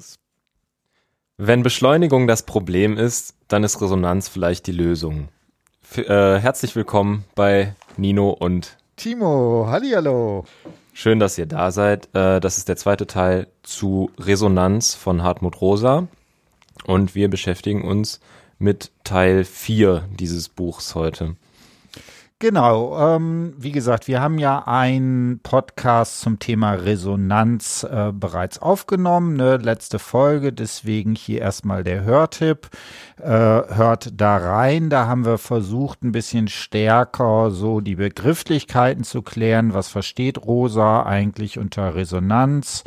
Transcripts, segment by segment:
los. Wenn Beschleunigung das Problem ist, dann ist Resonanz vielleicht die Lösung. F äh, herzlich willkommen bei Nino und Timo. Hallihallo. Schön, dass ihr da seid. Äh, das ist der zweite Teil zu Resonanz von Hartmut Rosa. Und wir beschäftigen uns mit Teil 4 dieses Buchs heute. Genau, ähm, wie gesagt, wir haben ja einen Podcast zum Thema Resonanz äh, bereits aufgenommen, ne? letzte Folge, deswegen hier erstmal der Hörtipp. Äh, hört da rein, da haben wir versucht, ein bisschen stärker so die Begrifflichkeiten zu klären. Was versteht Rosa eigentlich unter Resonanz?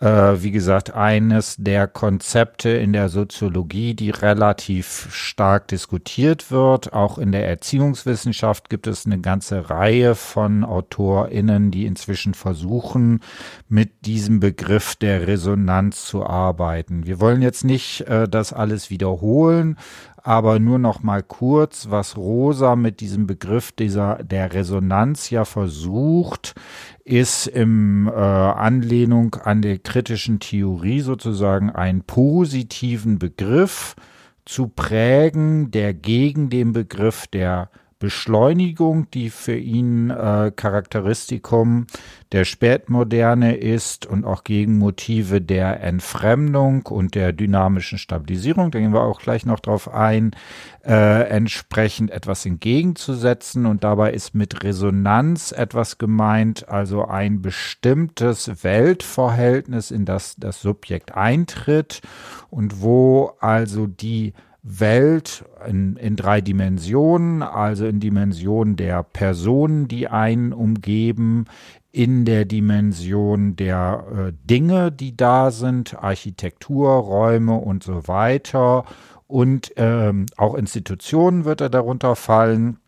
Äh, wie gesagt, eines der Konzepte in der Soziologie, die relativ stark diskutiert wird. Auch in der Erziehungswissenschaft gibt es eine ganze Reihe von AutorInnen, die inzwischen versuchen, mit diesem Begriff der Resonanz zu arbeiten. Wir wollen jetzt nicht äh, das alles wiederholen, aber nur noch mal kurz, was Rosa mit diesem Begriff dieser der Resonanz ja versucht, ist im äh, Anlehnung an der kritischen Theorie sozusagen einen positiven Begriff zu prägen, der gegen den Begriff der Beschleunigung, die für ihn äh, Charakteristikum der Spätmoderne ist und auch Gegenmotive der Entfremdung und der dynamischen Stabilisierung, da gehen wir auch gleich noch drauf ein, äh, entsprechend etwas entgegenzusetzen. Und dabei ist mit Resonanz etwas gemeint, also ein bestimmtes Weltverhältnis, in das das Subjekt eintritt und wo also die Welt in, in drei Dimensionen, also in Dimensionen der Personen, die einen umgeben, in der Dimension der äh, Dinge, die da sind, Architektur, Räume und so weiter. Und ähm, auch Institutionen wird er darunter fallen.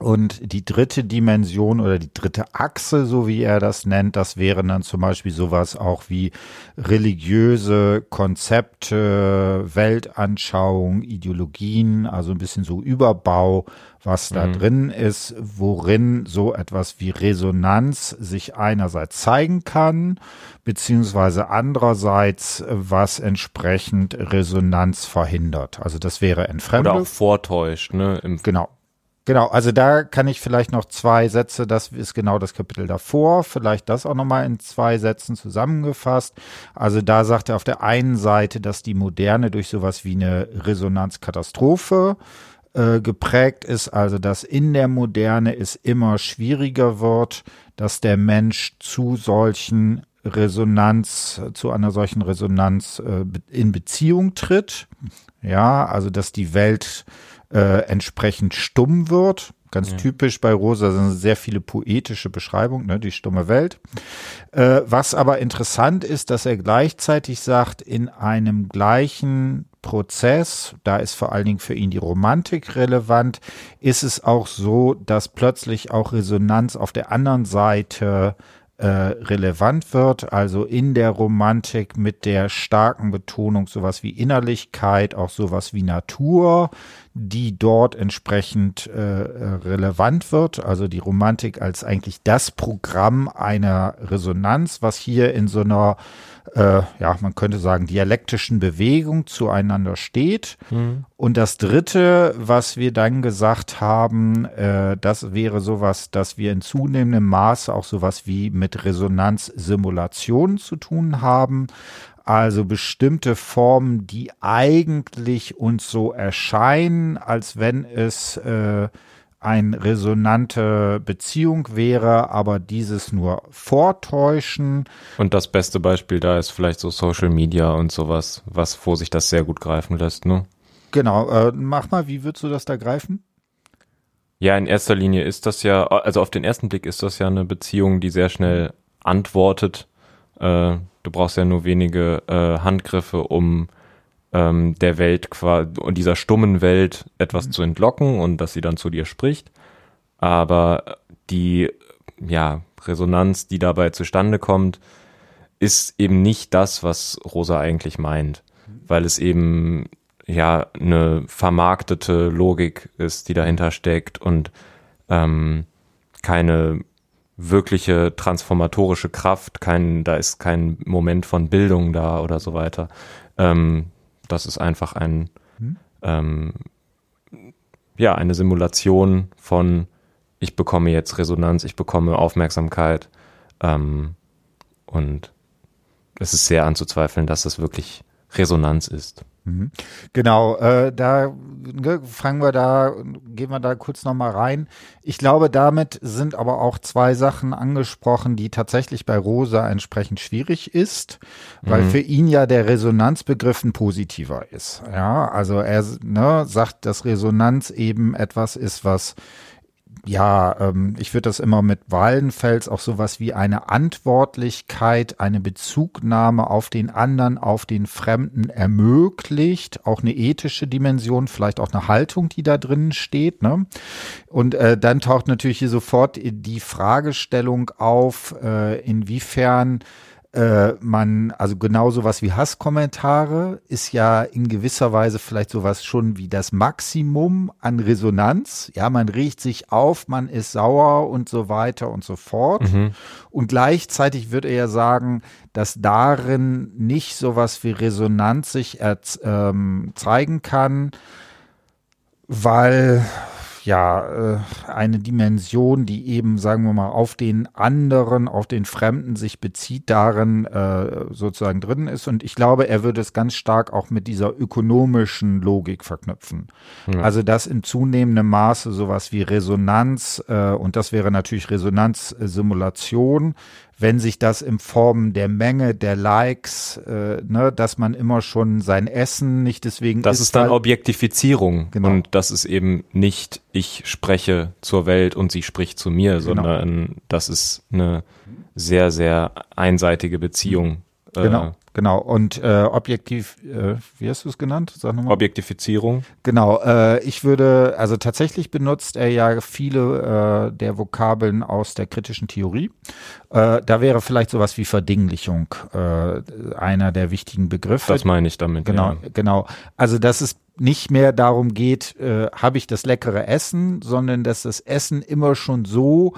Und die dritte Dimension oder die dritte Achse, so wie er das nennt, das wären dann zum Beispiel sowas auch wie religiöse Konzepte, Weltanschauung, Ideologien, also ein bisschen so Überbau, was da mhm. drin ist, worin so etwas wie Resonanz sich einerseits zeigen kann, beziehungsweise andererseits, was entsprechend Resonanz verhindert. Also das wäre Entfremdung. Oder auch vortäuscht, ne? Im genau. Genau, also da kann ich vielleicht noch zwei Sätze, das ist genau das Kapitel davor, vielleicht das auch nochmal in zwei Sätzen zusammengefasst. Also da sagt er auf der einen Seite, dass die Moderne durch sowas wie eine Resonanzkatastrophe äh, geprägt ist, also dass in der Moderne es immer schwieriger wird, dass der Mensch zu solchen Resonanz, zu einer solchen Resonanz äh, in Beziehung tritt. Ja, also dass die Welt äh, entsprechend stumm wird. Ganz ja. typisch bei Rosa sind sehr viele poetische Beschreibungen, ne, die stumme Welt. Äh, was aber interessant ist, dass er gleichzeitig sagt, in einem gleichen Prozess, da ist vor allen Dingen für ihn die Romantik relevant, ist es auch so, dass plötzlich auch Resonanz auf der anderen Seite äh, relevant wird, also in der Romantik mit der starken Betonung sowas wie Innerlichkeit, auch sowas wie Natur, die dort entsprechend äh, relevant wird. Also die Romantik als eigentlich das Programm einer Resonanz, was hier in so einer äh, ja, man könnte sagen, dialektischen Bewegung zueinander steht. Mhm. Und das Dritte, was wir dann gesagt haben, äh, das wäre sowas, dass wir in zunehmendem Maße auch sowas wie mit Resonanzsimulationen zu tun haben. Also bestimmte Formen, die eigentlich uns so erscheinen, als wenn es äh, eine resonante Beziehung wäre, aber dieses nur vortäuschen. Und das beste Beispiel da ist vielleicht so Social Media und sowas, was vor sich das sehr gut greifen lässt, ne? Genau, äh, mach mal, wie würdest du das da greifen? Ja, in erster Linie ist das ja, also auf den ersten Blick ist das ja eine Beziehung, die sehr schnell antwortet. Äh, du brauchst ja nur wenige äh, Handgriffe, um ähm, der Welt und dieser stummen Welt etwas mhm. zu entlocken und dass sie dann zu dir spricht. Aber die ja, Resonanz, die dabei zustande kommt, ist eben nicht das, was Rosa eigentlich meint, weil es eben ja eine vermarktete Logik ist, die dahinter steckt und ähm, keine wirkliche transformatorische Kraft, kein, da ist kein Moment von Bildung da oder so weiter. Ähm, das ist einfach ein, hm? ähm, ja, eine Simulation von, ich bekomme jetzt Resonanz, ich bekomme Aufmerksamkeit ähm, und es ist sehr anzuzweifeln, dass das wirklich Resonanz ist. Mhm. Genau, äh, da ne, fangen wir da, gehen wir da kurz nochmal rein. Ich glaube, damit sind aber auch zwei Sachen angesprochen, die tatsächlich bei Rosa entsprechend schwierig ist, weil mhm. für ihn ja der Resonanzbegriff ein positiver ist. Ja, also er ne, sagt, dass Resonanz eben etwas ist, was ja, ähm, ich würde das immer mit Waldenfels auch sowas wie eine Antwortlichkeit, eine Bezugnahme auf den anderen, auf den Fremden ermöglicht, auch eine ethische Dimension, vielleicht auch eine Haltung, die da drin steht. Ne? Und äh, dann taucht natürlich hier sofort die Fragestellung auf, äh, inwiefern äh, man, also genau sowas wie Hasskommentare ist ja in gewisser Weise vielleicht sowas schon wie das Maximum an Resonanz. Ja, man riecht sich auf, man ist sauer und so weiter und so fort. Mhm. Und gleichzeitig würde er ja sagen, dass darin nicht sowas wie Resonanz sich ähm, zeigen kann, weil ja, äh, eine Dimension, die eben, sagen wir mal, auf den anderen, auf den Fremden sich bezieht, darin äh, sozusagen drin ist. Und ich glaube, er würde es ganz stark auch mit dieser ökonomischen Logik verknüpfen. Ja. Also, dass in zunehmendem Maße sowas wie Resonanz, äh, und das wäre natürlich Resonanzsimulation, wenn sich das in Form der Menge der Likes, äh, ne, dass man immer schon sein Essen nicht deswegen. Das ist dann Objektifizierung genau. und das ist eben nicht ich spreche zur Welt und sie spricht zu mir, genau. sondern das ist eine sehr sehr einseitige Beziehung. Genau. Genau, und äh, objektiv, äh, wie hast du es genannt? Sag nochmal. Objektifizierung. Genau, äh, ich würde, also tatsächlich benutzt er ja viele äh, der Vokabeln aus der kritischen Theorie. Äh, da wäre vielleicht sowas wie Verdinglichung äh, einer der wichtigen Begriffe. Das meine ich damit. Genau, ja. genau. Also dass es nicht mehr darum geht, äh, habe ich das leckere Essen, sondern dass das Essen immer schon so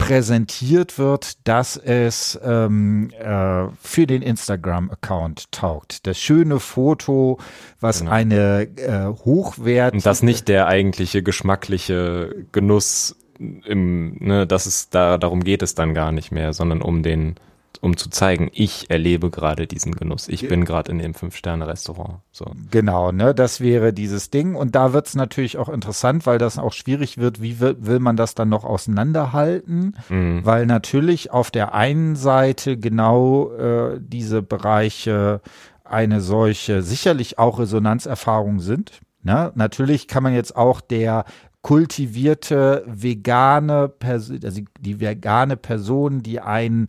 präsentiert wird, dass es ähm, äh, für den Instagram-Account taugt. Das schöne Foto, was genau. eine äh, hochwertige... Und das nicht der eigentliche geschmackliche Genuss im, ne, das ist, da, darum geht es dann gar nicht mehr, sondern um den um zu zeigen, ich erlebe gerade diesen Genuss. Ich bin gerade in dem Fünf-Sterne-Restaurant. So. Genau, ne, das wäre dieses Ding. Und da wird es natürlich auch interessant, weil das auch schwierig wird, wie will, will man das dann noch auseinanderhalten? Mhm. Weil natürlich auf der einen Seite genau äh, diese Bereiche eine solche sicherlich auch Resonanzerfahrung sind. Ne? Natürlich kann man jetzt auch der kultivierte vegane Person, also die vegane Person, die ein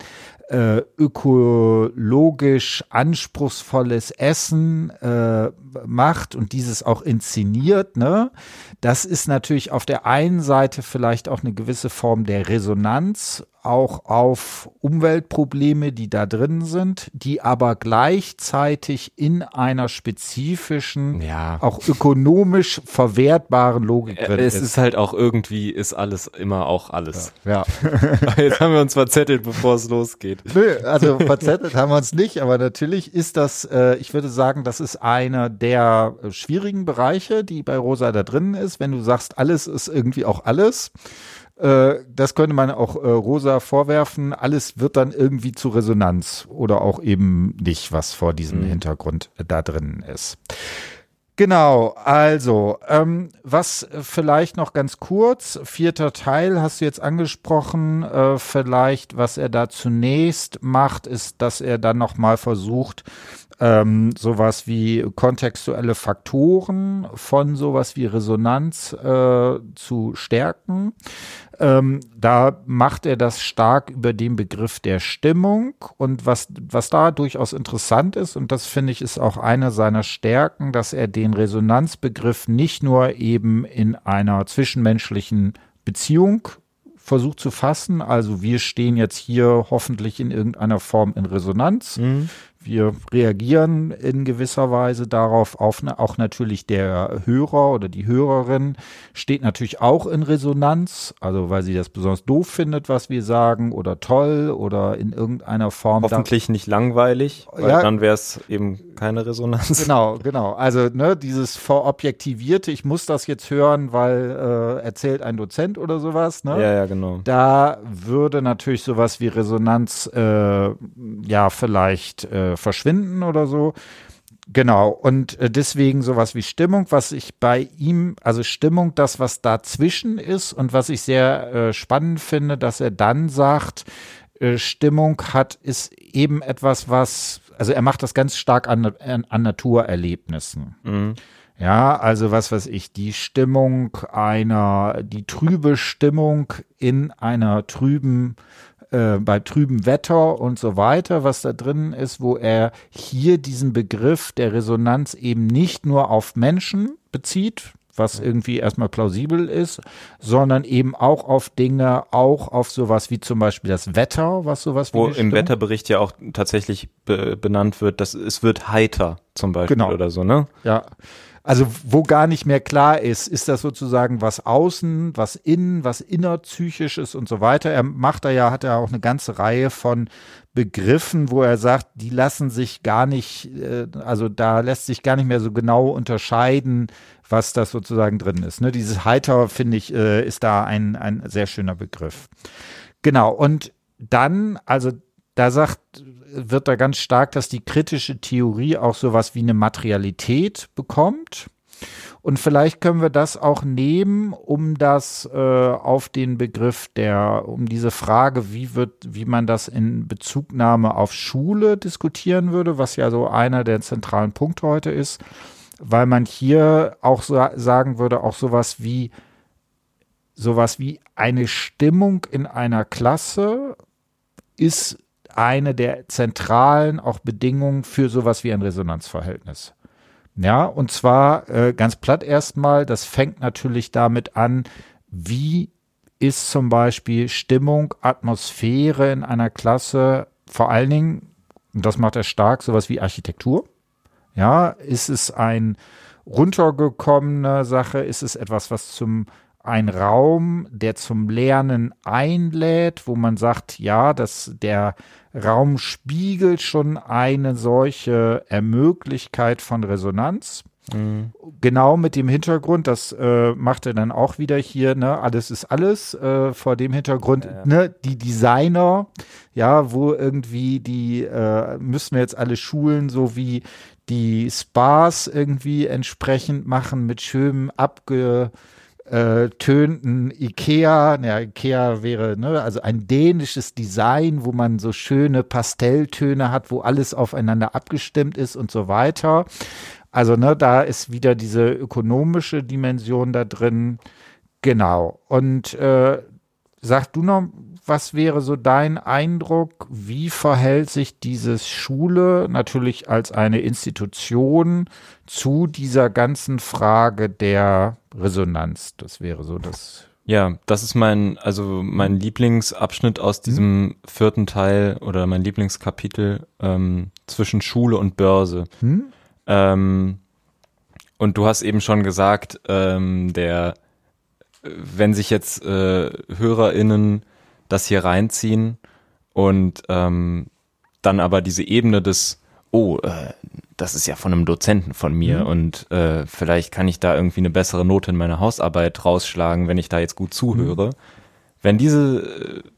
äh, ökologisch anspruchsvolles Essen äh, macht und dieses auch inszeniert, ne? Das ist natürlich auf der einen Seite vielleicht auch eine gewisse Form der Resonanz auch auf Umweltprobleme, die da drin sind, die aber gleichzeitig in einer spezifischen, ja. auch ökonomisch verwertbaren Logik drin es ist. Es ist halt auch irgendwie, ist alles immer auch alles. Ja. ja. Jetzt haben wir uns verzettelt, bevor es losgeht. Nö, also verzettelt haben wir uns nicht, aber natürlich ist das, äh, ich würde sagen, das ist einer der schwierigen Bereiche, die bei Rosa da drin ist. Wenn du sagst, alles ist irgendwie auch alles äh, das könnte man auch äh, Rosa vorwerfen. Alles wird dann irgendwie zu Resonanz oder auch eben nicht, was vor diesem mhm. Hintergrund da drin ist. Genau, also, ähm, was vielleicht noch ganz kurz, vierter Teil hast du jetzt angesprochen, äh, vielleicht, was er da zunächst macht, ist, dass er dann nochmal versucht, ähm, sowas wie kontextuelle Faktoren von sowas wie Resonanz äh, zu stärken. Ähm, da macht er das stark über den Begriff der Stimmung und was, was da durchaus interessant ist, und das finde ich ist auch eine seiner Stärken, dass er den Resonanzbegriff nicht nur eben in einer zwischenmenschlichen Beziehung versucht zu fassen. Also wir stehen jetzt hier hoffentlich in irgendeiner Form in Resonanz. Mhm. Wir reagieren in gewisser Weise darauf, auf, auch natürlich der Hörer oder die Hörerin steht natürlich auch in Resonanz, also weil sie das besonders doof findet, was wir sagen oder toll oder in irgendeiner Form. Hoffentlich nicht langweilig, weil ja, dann wäre es eben keine Resonanz. Genau, genau. Also ne, dieses vorobjektivierte, ich muss das jetzt hören, weil äh, erzählt ein Dozent oder sowas. Ne? Ja, ja, genau. Da würde natürlich sowas wie Resonanz äh, ja vielleicht äh, verschwinden oder so. Genau, und äh, deswegen sowas wie Stimmung, was ich bei ihm, also Stimmung, das, was dazwischen ist und was ich sehr äh, spannend finde, dass er dann sagt, äh, Stimmung hat, ist eben etwas, was, also er macht das ganz stark an, an, an Naturerlebnissen. Mhm. Ja, also was weiß ich, die Stimmung einer, die trübe Stimmung in einer trüben äh, bei trübem Wetter und so weiter, was da drin ist, wo er hier diesen Begriff der Resonanz eben nicht nur auf Menschen bezieht, was irgendwie erstmal plausibel ist, sondern eben auch auf Dinge, auch auf sowas wie zum Beispiel das Wetter, was sowas wie. Wo im Wetterbericht ja auch tatsächlich be benannt wird, dass es wird heiter zum Beispiel genau. oder so, ne? Ja. Also wo gar nicht mehr klar ist, ist das sozusagen was außen, was innen, was innerpsychisch ist und so weiter. Er macht da ja, hat er auch eine ganze Reihe von Begriffen, wo er sagt, die lassen sich gar nicht, äh, also da lässt sich gar nicht mehr so genau unterscheiden, was das sozusagen drin ist. Ne? Dieses Heiter, finde ich, äh, ist da ein, ein sehr schöner Begriff. Genau, und dann, also da sagt, wird da ganz stark, dass die kritische Theorie auch sowas wie eine Materialität bekommt. Und vielleicht können wir das auch nehmen, um das äh, auf den Begriff der, um diese Frage, wie wird, wie man das in Bezugnahme auf Schule diskutieren würde, was ja so einer der zentralen Punkte heute ist, weil man hier auch so sagen würde, auch sowas wie, sowas wie eine Stimmung in einer Klasse ist eine der zentralen auch Bedingungen für sowas wie ein Resonanzverhältnis. Ja, und zwar äh, ganz platt erstmal, das fängt natürlich damit an, wie ist zum Beispiel Stimmung, Atmosphäre in einer Klasse, vor allen Dingen, und das macht er stark, sowas wie Architektur. Ja, ist es ein runtergekommene Sache? Ist es etwas, was zum ein Raum, der zum Lernen einlädt, wo man sagt, ja, dass der Raum spiegelt schon eine solche Ermöglichkeit von Resonanz. Mhm. Genau mit dem Hintergrund, das äh, macht er dann auch wieder hier, ne, alles ist alles, äh, vor dem Hintergrund, ja, ja. ne, die Designer, ja, wo irgendwie die, äh, müssen wir jetzt alle schulen, so wie die Spas irgendwie entsprechend machen mit schönem abge äh, tönten Ikea, ja, Ikea wäre, ne, also ein dänisches Design, wo man so schöne Pastelltöne hat, wo alles aufeinander abgestimmt ist und so weiter. Also, ne, da ist wieder diese ökonomische Dimension da drin. Genau. Und äh, sag du noch, was wäre so dein Eindruck? Wie verhält sich dieses Schule natürlich als eine Institution zu dieser ganzen Frage der Resonanz. Das wäre so das. Ja, das ist mein, also mein Lieblingsabschnitt aus mhm. diesem hm. vierten Teil oder mein Lieblingskapitel ähm, zwischen Schule und Börse. Hm? Ähm, und du hast eben schon gesagt, ähm, der, wenn sich jetzt äh, HörerInnen das hier reinziehen und ähm, dann aber diese Ebene des, oh, äh, das ist ja von einem Dozenten von mir mhm. und äh, vielleicht kann ich da irgendwie eine bessere Note in meiner Hausarbeit rausschlagen, wenn ich da jetzt gut zuhöre. Mhm. Wenn diese äh,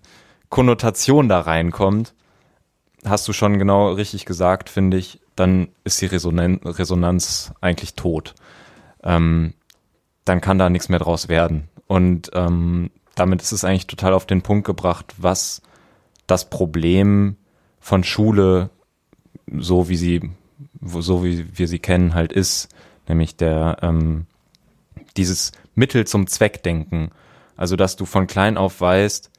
Konnotation da reinkommt, hast du schon genau richtig gesagt, finde ich, dann ist die Resonan Resonanz eigentlich tot. Ähm, dann kann da nichts mehr draus werden. Und ähm, damit ist es eigentlich total auf den Punkt gebracht, was das Problem von Schule, so wie sie so wie wir sie kennen, halt ist, nämlich der ähm, dieses Mittel zum Zweck denken. Also dass du von klein auf weißt,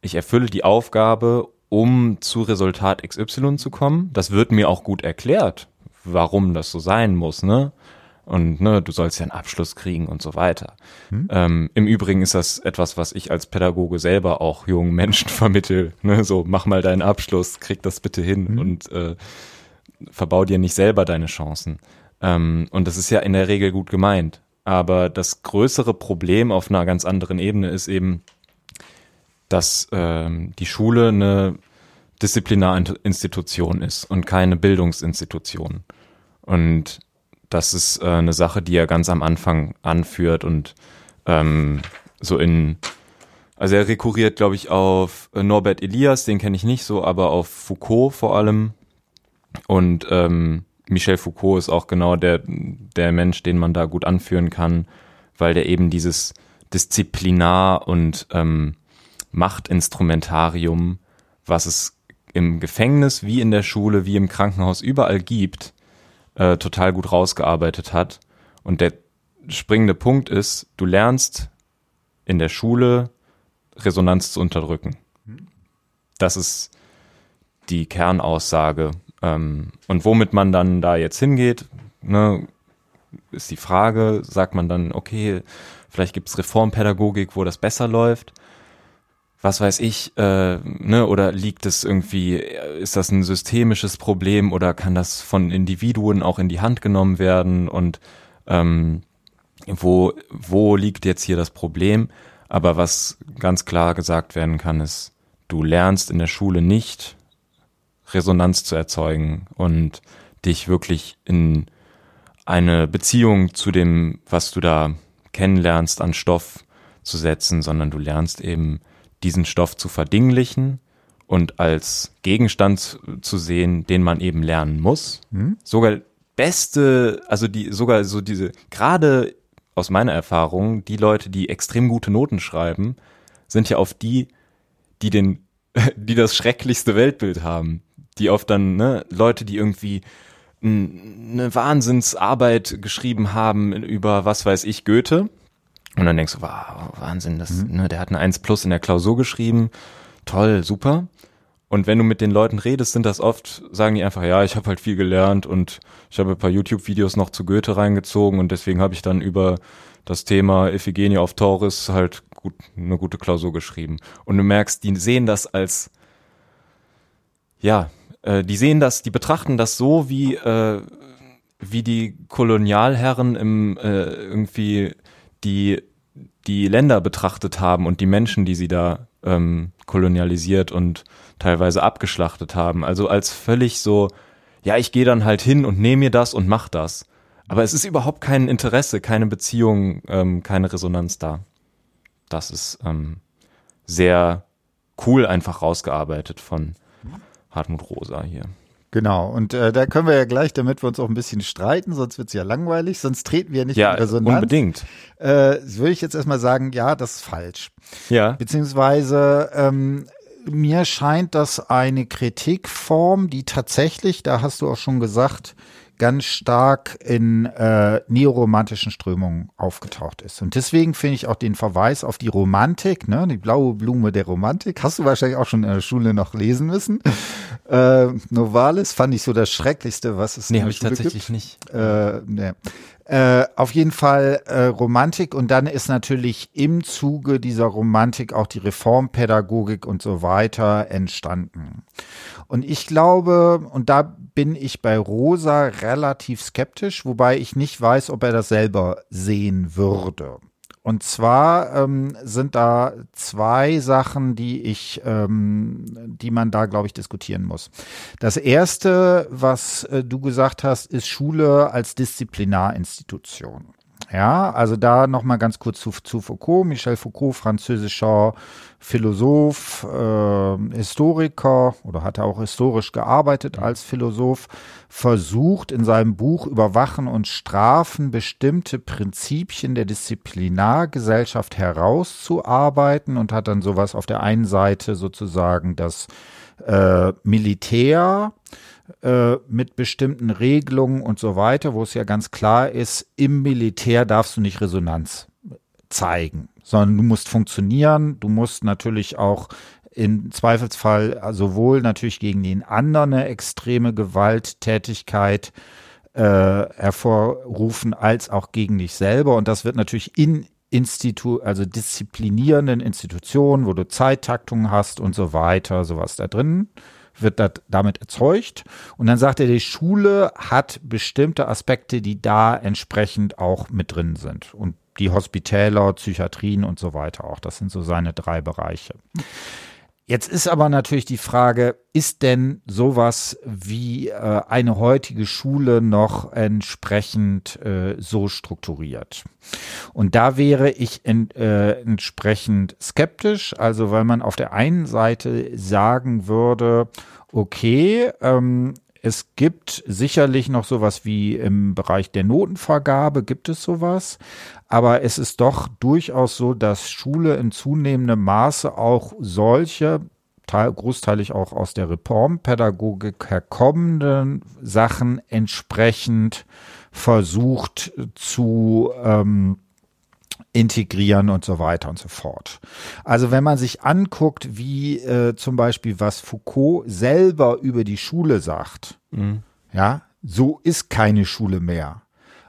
ich erfülle die Aufgabe, um zu Resultat XY zu kommen. Das wird mir auch gut erklärt, warum das so sein muss, ne? Und ne, du sollst ja einen Abschluss kriegen und so weiter. Hm. Ähm, Im Übrigen ist das etwas, was ich als Pädagoge selber auch jungen Menschen vermittel. Ne? So, mach mal deinen Abschluss, krieg das bitte hin. Hm. Und äh, verbau dir nicht selber deine Chancen. Ähm, und das ist ja in der Regel gut gemeint. Aber das größere Problem auf einer ganz anderen Ebene ist eben, dass ähm, die Schule eine Disziplinarinstitution ist und keine Bildungsinstitution. Und das ist äh, eine Sache, die er ganz am Anfang anführt und ähm, so in, also er rekurriert, glaube ich, auf äh, Norbert Elias, den kenne ich nicht so, aber auf Foucault vor allem. Und ähm, Michel Foucault ist auch genau der, der Mensch, den man da gut anführen kann, weil der eben dieses Disziplinar und ähm, Machtinstrumentarium, was es im Gefängnis wie in der Schule wie im Krankenhaus überall gibt, äh, total gut rausgearbeitet hat. Und der springende Punkt ist, du lernst in der Schule Resonanz zu unterdrücken. Das ist die Kernaussage. Ähm, und womit man dann da jetzt hingeht, ne, ist die Frage, sagt man dann, okay, vielleicht gibt es Reformpädagogik, wo das besser läuft was weiß ich, äh, ne, oder liegt es irgendwie, ist das ein systemisches Problem oder kann das von Individuen auch in die Hand genommen werden und ähm, wo, wo liegt jetzt hier das Problem? Aber was ganz klar gesagt werden kann, ist, du lernst in der Schule nicht Resonanz zu erzeugen und dich wirklich in eine Beziehung zu dem, was du da kennenlernst, an Stoff zu setzen, sondern du lernst eben diesen Stoff zu verdinglichen und als Gegenstand zu sehen, den man eben lernen muss. Hm? Sogar beste, also die, sogar so diese, gerade aus meiner Erfahrung, die Leute, die extrem gute Noten schreiben, sind ja auf die, die den, die das schrecklichste Weltbild haben. Die oft dann, ne, Leute, die irgendwie eine Wahnsinnsarbeit geschrieben haben über, was weiß ich, Goethe, und dann denkst du, wow, Wahnsinn, das, mhm. ne, der hat eine 1 plus in der Klausur geschrieben. Toll, super. Und wenn du mit den Leuten redest, sind das oft, sagen die einfach, ja, ich habe halt viel gelernt und ich habe ein paar YouTube-Videos noch zu Goethe reingezogen und deswegen habe ich dann über das Thema Iphigenie auf Tauris halt gut, eine gute Klausur geschrieben. Und du merkst, die sehen das als, ja, äh, die sehen das, die betrachten das so wie, äh, wie die Kolonialherren im äh, irgendwie die die Länder betrachtet haben und die Menschen, die sie da ähm, kolonialisiert und teilweise abgeschlachtet haben. Also als völlig so, ja, ich gehe dann halt hin und nehme mir das und mach das. Aber es ist überhaupt kein Interesse, keine Beziehung, ähm, keine Resonanz da. Das ist ähm, sehr cool einfach rausgearbeitet von Hartmut Rosa hier. Genau, und äh, da können wir ja gleich, damit wir uns auch ein bisschen streiten, sonst wird's ja langweilig, sonst treten wir nicht ja, in Resonanz. unbedingt. Äh, würde ich jetzt erstmal sagen, ja, das ist falsch. Ja. Beziehungsweise ähm, mir scheint das eine Kritikform, die tatsächlich, da hast du auch schon gesagt, ganz stark in äh, neoromantischen Strömungen aufgetaucht ist. Und deswegen finde ich auch den Verweis auf die Romantik, ne, die blaue Blume der Romantik, hast du wahrscheinlich auch schon in der Schule noch lesen müssen. Äh, Novalis fand ich so das Schrecklichste, was es nee, in der Schule tatsächlich nicht. Äh, nee. Äh, auf jeden Fall äh, Romantik und dann ist natürlich im Zuge dieser Romantik auch die Reformpädagogik und so weiter entstanden. Und ich glaube, und da bin ich bei Rosa relativ skeptisch, wobei ich nicht weiß, ob er das selber sehen würde. Und zwar ähm, sind da zwei Sachen, die ich, ähm, die man da, glaube ich, diskutieren muss. Das erste, was äh, du gesagt hast, ist Schule als Disziplinarinstitution. Ja, also da nochmal ganz kurz zu, zu Foucault. Michel Foucault, französischer Philosoph, äh, Historiker oder hat er auch historisch gearbeitet als Philosoph, versucht in seinem Buch Überwachen und Strafen bestimmte Prinzipien der Disziplinargesellschaft herauszuarbeiten und hat dann sowas auf der einen Seite sozusagen das äh, Militär, äh, mit bestimmten Regelungen und so weiter, wo es ja ganz klar ist, im Militär darfst du nicht Resonanz zeigen, sondern du musst funktionieren, du musst natürlich auch im Zweifelsfall sowohl natürlich gegen den anderen eine extreme Gewalttätigkeit äh, hervorrufen, als auch gegen dich selber. Und das wird natürlich in Institu also disziplinierenden Institutionen, wo du Zeittaktungen hast und so weiter, sowas da drin wird das damit erzeugt. Und dann sagt er, die Schule hat bestimmte Aspekte, die da entsprechend auch mit drin sind. Und die Hospitäler, Psychiatrien und so weiter auch. Das sind so seine drei Bereiche. Jetzt ist aber natürlich die Frage, ist denn sowas wie äh, eine heutige Schule noch entsprechend äh, so strukturiert? Und da wäre ich in, äh, entsprechend skeptisch, also weil man auf der einen Seite sagen würde, okay, ähm, es gibt sicherlich noch sowas wie im Bereich der Notenvergabe gibt es sowas, aber es ist doch durchaus so, dass Schule in zunehmendem Maße auch solche Teil, großteilig auch aus der Reformpädagogik herkommenden Sachen entsprechend versucht zu ähm, integrieren und so weiter und so fort. Also wenn man sich anguckt, wie äh, zum Beispiel was Foucault selber über die Schule sagt, mhm. ja, so ist keine Schule mehr.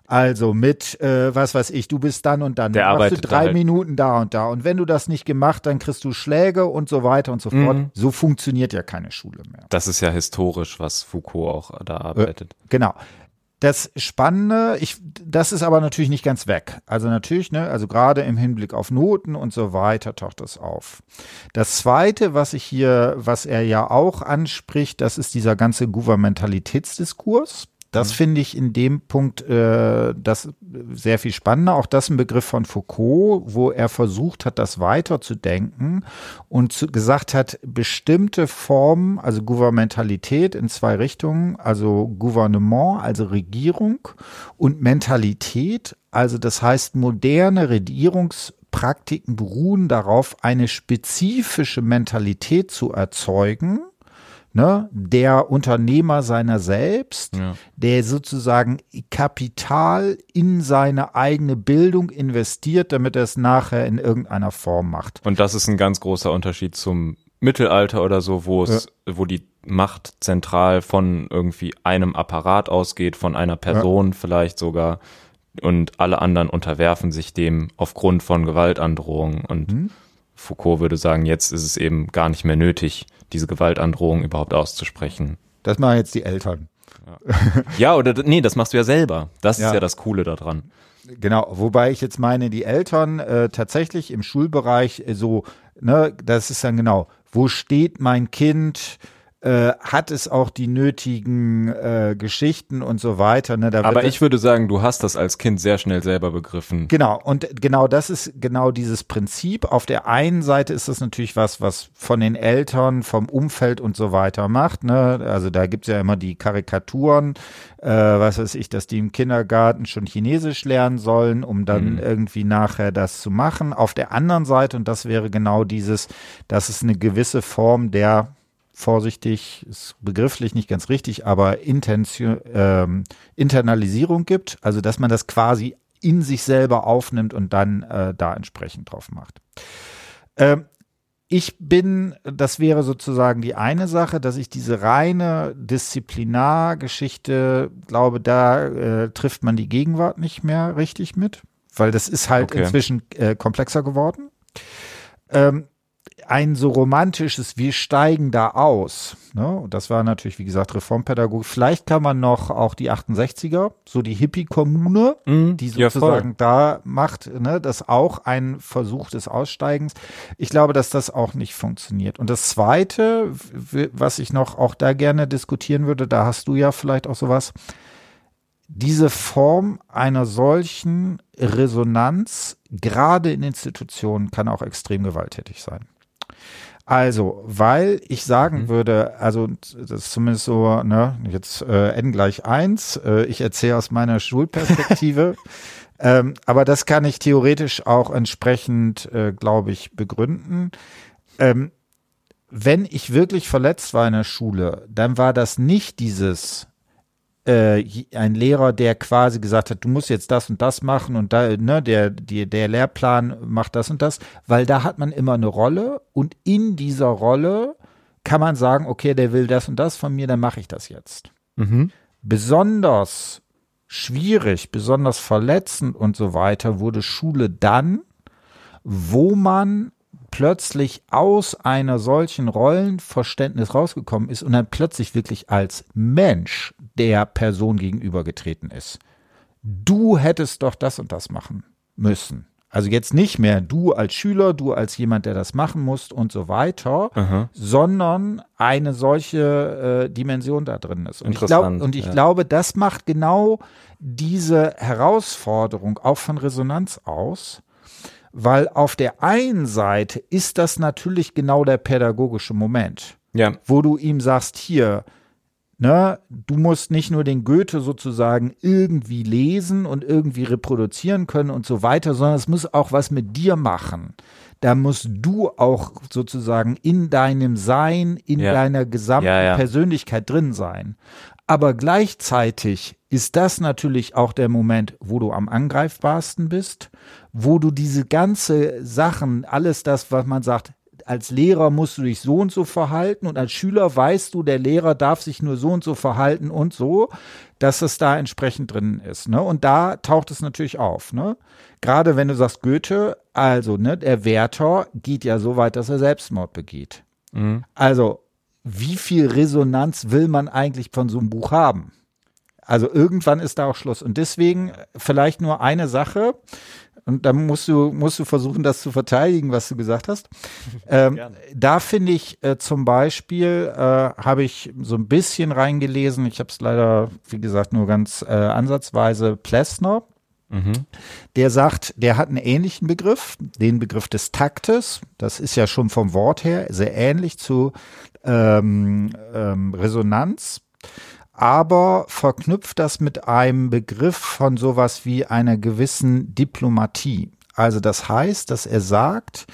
Also mit, äh, was weiß ich, du bist dann und dann. Der machst du drei halt. Minuten da und da. Und wenn du das nicht gemacht, dann kriegst du Schläge und so weiter und so fort. Mhm. So funktioniert ja keine Schule mehr. Das ist ja historisch, was Foucault auch da arbeitet. Genau. Das Spannende, ich, das ist aber natürlich nicht ganz weg. Also natürlich, ne, also gerade im Hinblick auf Noten und so weiter taucht das auf. Das zweite, was ich hier, was er ja auch anspricht, das ist dieser ganze Gouvernementalitätsdiskurs. Das Mhm. finde ich in dem Punkt äh, das sehr viel spannender. Auch das ein Begriff von Foucault, wo er versucht hat, das weiterzudenken und zu, gesagt hat, bestimmte Formen, also Gouvernementalität in zwei Richtungen, also Gouvernement, also Regierung und Mentalität, also das heißt moderne Regierungspraktiken beruhen darauf, eine spezifische Mentalität zu erzeugen ne, der Unternehmer seiner selbst, Ja. der sozusagen Kapital in seine eigene Bildung investiert, damit er es nachher in irgendeiner Form macht. Und das ist ein ganz großer Unterschied zum Mittelalter oder so, wo es, wo die Macht zentral von irgendwie einem Apparat ausgeht, von einer Person vielleicht sogar. Und alle anderen unterwerfen sich dem aufgrund von Gewaltandrohungen. Und Mhm. Foucault würde sagen, jetzt ist es eben gar nicht mehr nötig, diese Gewaltandrohung überhaupt auszusprechen. Das machen jetzt die Eltern. Ja, oder nee, das machst du ja selber. Das Ja. ist ja das Coole daran. Genau, wobei ich jetzt meine, die Eltern äh, tatsächlich im Schulbereich äh, so, ne, das ist dann genau, wo steht mein Kind? Äh, hat es auch die nötigen äh, Geschichten und so weiter. Ne? Da Aber ich würde sagen, du hast das als Kind sehr schnell selber begriffen. Genau, und genau das ist genau dieses Prinzip. Auf der einen Seite ist das natürlich was, was von den Eltern, vom Umfeld und so weiter macht. Ne? Also da gibt's ja immer die Karikaturen, äh, was weiß ich, dass die im Kindergarten schon Chinesisch lernen sollen, um dann Mhm. irgendwie nachher das zu machen. Auf der anderen Seite, und das wäre genau dieses, dass es eine gewisse Form der vorsichtig, ist begrifflich nicht ganz richtig, aber Intention, ähm, Internalisierung gibt, also dass man das quasi in sich selber aufnimmt und dann äh, da entsprechend drauf macht. Ähm, ich bin, das wäre sozusagen die eine Sache, dass ich diese reine Disziplinargeschichte glaube, da äh, trifft man die Gegenwart nicht mehr richtig mit, weil das ist halt Okay. inzwischen äh, komplexer geworden. Ähm, ein so romantisches, wir steigen da aus. Ne? Und das war natürlich, wie gesagt, Reformpädagogik. Vielleicht kann man noch auch die 68er, so die Hippie-Kommune, Mhm. die Ja, sozusagen da macht, ne, das auch ein Versuch des Aussteigens. Ich glaube, dass das auch nicht funktioniert. Und das Zweite, was ich noch auch da gerne diskutieren würde, da hast du ja vielleicht auch sowas, diese Form einer solchen Resonanz, gerade in Institutionen, kann auch extrem gewalttätig sein. Also, weil ich sagen Mhm. würde, also das ist zumindest so, ne, jetzt äh, n gleich eins. Äh, ich erzähle aus meiner Schulperspektive, ähm, aber das kann ich theoretisch auch entsprechend, äh, glaube ich, begründen. Ähm, wenn ich wirklich verletzt war in der Schule, dann war das nicht dieses äh, ein Lehrer, der quasi gesagt hat, du musst jetzt das und das machen und da, ne, der, die, der Lehrplan macht das und das, weil da hat man immer eine Rolle und in dieser Rolle kann man sagen, okay, der will das und das von mir, dann mache ich das jetzt. Mhm. Besonders schwierig, besonders verletzend und so weiter wurde Schule dann, wo man plötzlich aus einer solchen Rollenverständnis rausgekommen ist und dann plötzlich wirklich als Mensch der Person gegenübergetreten ist. Du hättest doch das und das machen müssen. Also jetzt nicht mehr du als Schüler, du als jemand, der das machen muss und so weiter, Aha. sondern eine solche äh, Dimension da drin ist. Und ich, glaub, und ich ja. glaube, das macht genau diese Herausforderung auch von Resonanz aus, weil auf der einen Seite ist das natürlich genau der pädagogische Moment Ja, wo du ihm sagst, hier, ne, du musst nicht nur den Goethe sozusagen irgendwie lesen und irgendwie reproduzieren können und so weiter, sondern es muss auch was mit dir machen. Da musst du auch sozusagen in deinem Sein, in Ja. deiner gesamten Ja. Persönlichkeit drin sein. Aber gleichzeitig ist das natürlich auch der Moment, wo du am angreifbarsten bist, wo du diese ganze Sachen, alles das, was man sagt, als Lehrer musst du dich so und so verhalten und als Schüler weißt du, der Lehrer darf sich nur so und so verhalten und so, dass es da entsprechend drin ist. Ne? Und da taucht es natürlich auf. Ne? Gerade wenn du sagst Goethe, also ne, der Werther geht ja so weit, dass er Selbstmord begeht. Also wie viel Resonanz will man eigentlich von so einem Buch haben? Also irgendwann ist da auch Schluss. Und deswegen vielleicht nur eine Sache. Und dann musst du, musst du versuchen, das zu verteidigen, was du gesagt hast. Ähm, da finde ich äh, zum Beispiel, äh, habe ich so ein bisschen reingelesen, ich habe es leider, wie gesagt, nur ganz äh, ansatzweise, Plessner, der sagt, der hat einen ähnlichen Begriff, den Begriff des Taktes. Das ist ja schon vom Wort her sehr ähnlich zu ähm, ähm, Resonanz, aber verknüpft das mit einem Begriff von sowas wie einer gewissen Diplomatie. Also das heißt, dass er sagt,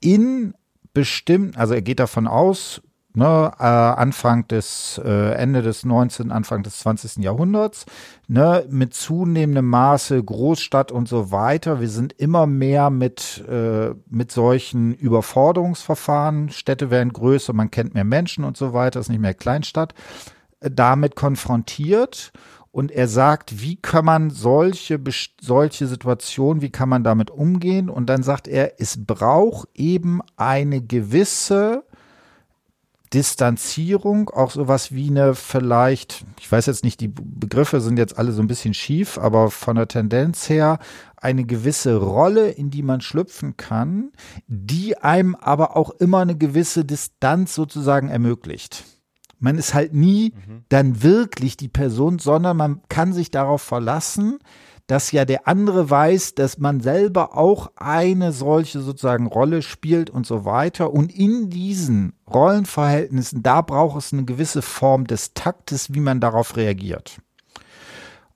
in bestimmten, also er geht davon aus, ne, äh, Anfang des, äh, Ende des 19., Anfang des 20. Jahrhunderts, ne, mit zunehmendem Maße Großstadt und so weiter. Wir sind immer mehr mit, äh, mit solchen Überforderungsverfahren. Städte werden größer, man kennt mehr Menschen und so weiter, ist nicht mehr Kleinstadt damit konfrontiert und er sagt, wie kann man solche, solche Situationen, wie kann man damit umgehen? Und dann sagt er, es braucht eben eine gewisse Distanzierung, auch sowas wie eine vielleicht, ich weiß jetzt nicht, die Begriffe sind jetzt alle so ein bisschen schief, aber von der Tendenz her eine gewisse Rolle, in die man schlüpfen kann, die einem aber auch immer eine gewisse Distanz sozusagen ermöglicht. Man ist halt nie dann wirklich die Person, sondern man kann sich darauf verlassen, dass ja der andere weiß, dass man selber auch eine solche sozusagen Rolle spielt und so weiter. Und in diesen Rollenverhältnissen, da braucht es eine gewisse Form des Taktes, wie man darauf reagiert.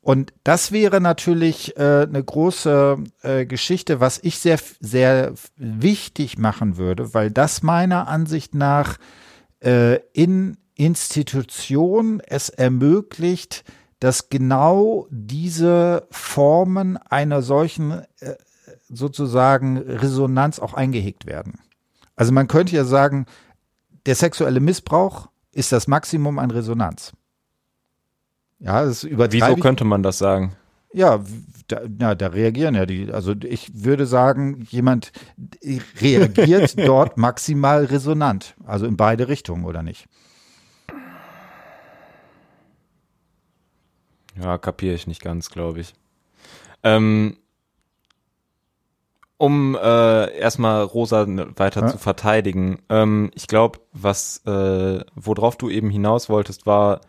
Und das wäre natürlich äh, eine große äh, Geschichte, was ich sehr, sehr wichtig machen würde, weil das meiner Ansicht nach äh, in Institutionen es ermöglicht, dass genau diese Formen einer solchen äh, sozusagen Resonanz auch eingehegt werden. Also man könnte ja sagen, der sexuelle Missbrauch ist das Maximum an Resonanz. Ja, das wieso übertreibe ich. könnte man das sagen? Ja, da, ja, da reagieren ja die. Also ich würde sagen, jemand reagiert dort maximal resonant. Also in beide Richtungen, oder nicht? Ja, kapiere ich nicht ganz, glaube ich. Ähm, um äh, erstmal Rosa weiter Ja. zu verteidigen, ähm, ich glaube, was, äh, worauf du eben hinaus wolltest, war,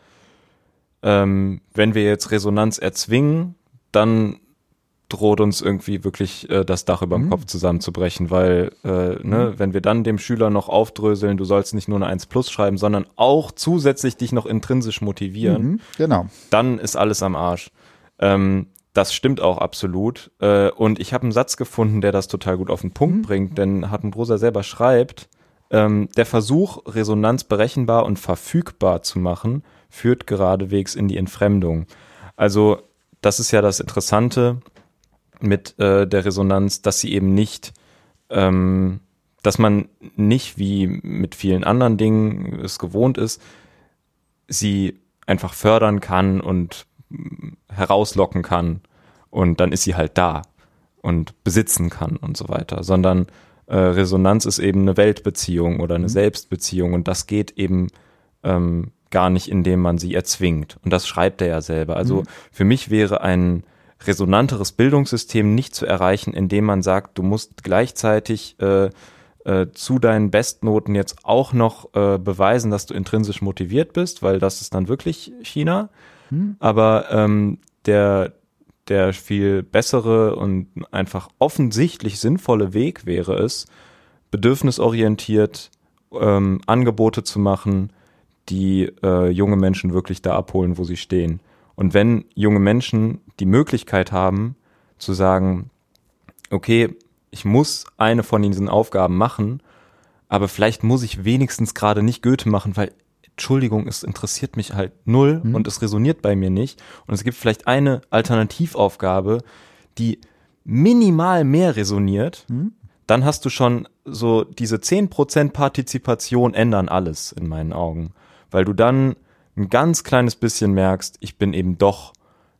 ähm, wenn wir jetzt Resonanz erzwingen, dann droht uns irgendwie wirklich äh, das Dach über dem Mhm. Kopf zusammenzubrechen, weil äh, ne, wenn wir dann dem Schüler noch aufdröseln, du sollst nicht nur eine 1 plus schreiben, sondern auch zusätzlich dich noch intrinsisch motivieren, Mhm, genau. dann ist alles am Arsch. Ähm, das stimmt auch absolut. Äh, und ich habe einen Satz gefunden, der das total gut auf den Punkt bringt, denn Hartenbrosa selber schreibt, ähm, der Versuch, Resonanz berechenbar und verfügbar zu machen, führt geradewegs in die Entfremdung. Also das ist ja das Interessante mit äh, der Resonanz, dass sie eben nicht, ähm, dass man nicht wie mit vielen anderen Dingen es gewohnt ist, sie einfach fördern kann und mm, herauslocken kann und dann ist sie halt da und besitzen kann und so weiter, sondern äh, Resonanz ist eben eine Weltbeziehung oder eine Mhm. Selbstbeziehung und das geht eben ähm, gar nicht, indem man sie erzwingt. Und das schreibt er ja selber. Also Mhm. für mich wäre ein resonanteres Bildungssystem nicht zu erreichen, indem man sagt, du musst gleichzeitig äh, äh, zu deinen Bestnoten jetzt auch noch äh, beweisen, dass du intrinsisch motiviert bist, weil das ist dann wirklich China. Hm? Aber ähm, der, der viel bessere und einfach offensichtlich sinnvolle Weg wäre es, bedürfnisorientiert ähm, Angebote zu machen, die äh, junge Menschen wirklich da abholen, wo sie stehen. Und wenn junge Menschen die Möglichkeit haben, zu sagen, okay, ich muss eine von diesen Aufgaben machen, aber vielleicht muss ich wenigstens gerade nicht Goethe machen, weil, Entschuldigung, es interessiert mich halt null Mhm. und es resoniert bei mir nicht. Und es gibt vielleicht eine Alternativaufgabe, die minimal mehr resoniert, Mhm. dann hast du schon so diese 10% Partizipation ändern alles in meinen Augen. Weil du dann ein ganz kleines bisschen merkst, ich bin eben doch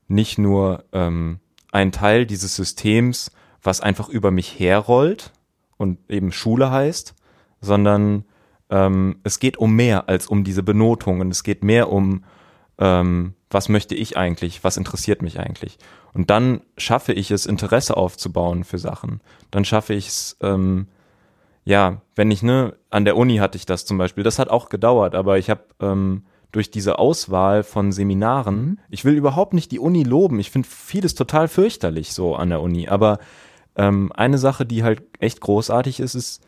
nicht nur ähm, ein Teil dieses Systems, was einfach über mich herrollt und eben Schule heißt, sondern ähm, es geht um mehr als um diese Benotungen. Es geht mehr um, ähm, was möchte ich eigentlich, was interessiert mich eigentlich. Und dann schaffe ich es, Interesse aufzubauen für Sachen. Dann schaffe ich es, ähm, ja, wenn ich, ne, an der Uni hatte ich das zum Beispiel, das hat auch gedauert, aber ich habe ähm, durch diese Auswahl von Seminaren, ich will überhaupt nicht die Uni loben, ich finde vieles total fürchterlich so an der Uni, aber ähm, eine Sache, die halt echt großartig ist, ist,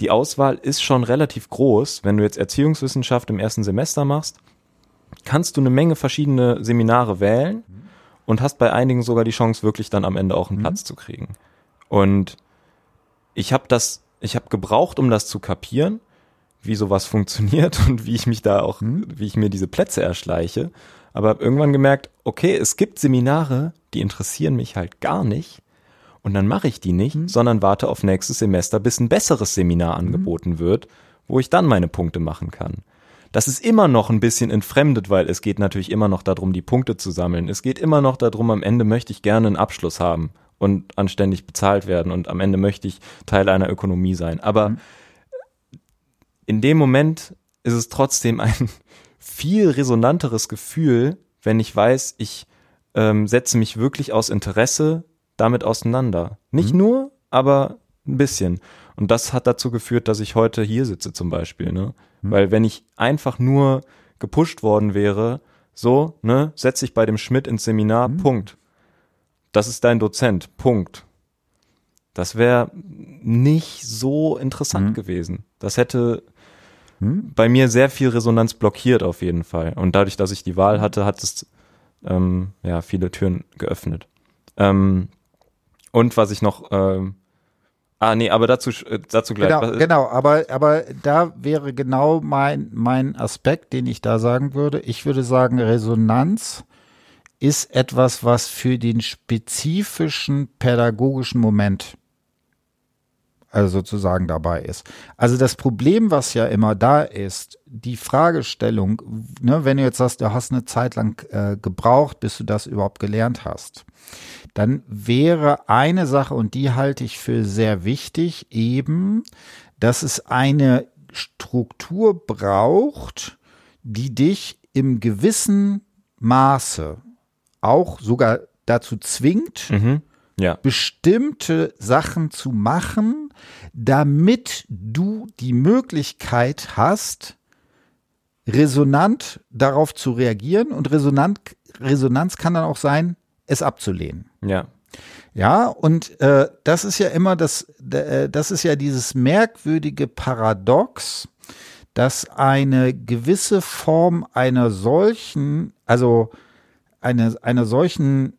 die Auswahl ist schon relativ groß. Wenn du jetzt Erziehungswissenschaft im ersten Semester machst, kannst du eine Menge verschiedene Seminare wählen und hast bei einigen sogar die Chance, wirklich dann am Ende auch einen Platz zu kriegen. Und ich habe das, ich habe gebraucht, um das zu kapieren, wie sowas funktioniert und wie ich mich da auch, wie ich mir diese Plätze erschleiche. Aber habe irgendwann gemerkt, okay, es gibt Seminare, die interessieren mich halt gar nicht. Und dann mache ich die nicht, sondern warte auf nächstes Semester, bis ein besseres Seminar angeboten wird, wo ich dann meine Punkte machen kann. Das ist immer noch ein bisschen entfremdet, weil es geht natürlich immer noch darum, die Punkte zu sammeln. Es geht immer noch darum, am Ende möchte ich gerne einen Abschluss haben und anständig bezahlt werden und am Ende möchte ich Teil einer Ökonomie sein. Aber in dem Moment ist es trotzdem ein viel resonanteres Gefühl, wenn ich weiß, ich ähm, setze mich wirklich aus Interesse damit auseinander. Nicht nur, aber ein bisschen. Und das hat dazu geführt, dass ich heute hier sitze zum Beispiel. Ne? Weil wenn ich einfach nur gepusht worden wäre, so, ne, setz dich bei dem Schmidt ins Seminar, Punkt. Das ist dein Dozent, Punkt. Das wäre nicht so interessant gewesen. Das hätte bei mir sehr viel Resonanz blockiert auf jeden Fall. Und dadurch, dass ich die Wahl hatte, hat es ähm, ja viele Türen geöffnet. Ähm, und was ich noch, ähm, ah nee, aber dazu äh, dazu gleich. Genau, genau, aber, aber da wäre genau mein, mein Aspekt, den ich da sagen würde. Ich würde sagen, Resonanz ist etwas, was für den spezifischen pädagogischen Moment also sozusagen dabei ist. Also das Problem, was ja immer da ist, die Fragestellung, ne, wenn du jetzt sagst, du hast eine Zeit lang äh, gebraucht, bis du das überhaupt gelernt hast, dann wäre eine Sache, und die halte ich für sehr wichtig, eben, dass es eine Struktur braucht, die dich im gewissen Maße auch sogar dazu zwingt, Mhm. Ja, bestimmte Sachen zu machen, damit du die Möglichkeit hast, resonant darauf zu reagieren und resonant, Resonanz kann dann auch sein, es abzulehnen. ja, Ja, und äh, das ist ja immer das, äh, das ist ja dieses merkwürdige Paradox, dass eine gewisse Form einer solchen, also eine, einer solchen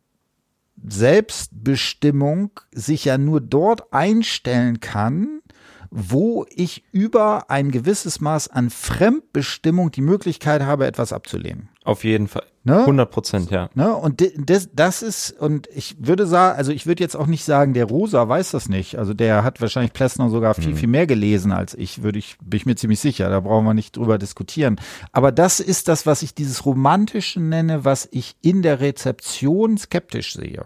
Selbstbestimmung sich ja nur dort einstellen kann, wo ich über ein gewisses Maß an Fremdbestimmung die Möglichkeit habe, etwas abzulehnen. auf jeden Fall. Ne? 100 Prozent, ja. Ne? Und das, das ist, und ich würde sagen, also ich würde jetzt auch nicht sagen, der Rosa weiß das nicht. Also der hat wahrscheinlich Plessner sogar viel, viel mehr gelesen als ich, würde ich, bin ich mir ziemlich sicher. Da brauchen wir nicht drüber diskutieren. Aber das ist das, was ich dieses Romantische nenne, was ich in der Rezeption skeptisch sehe.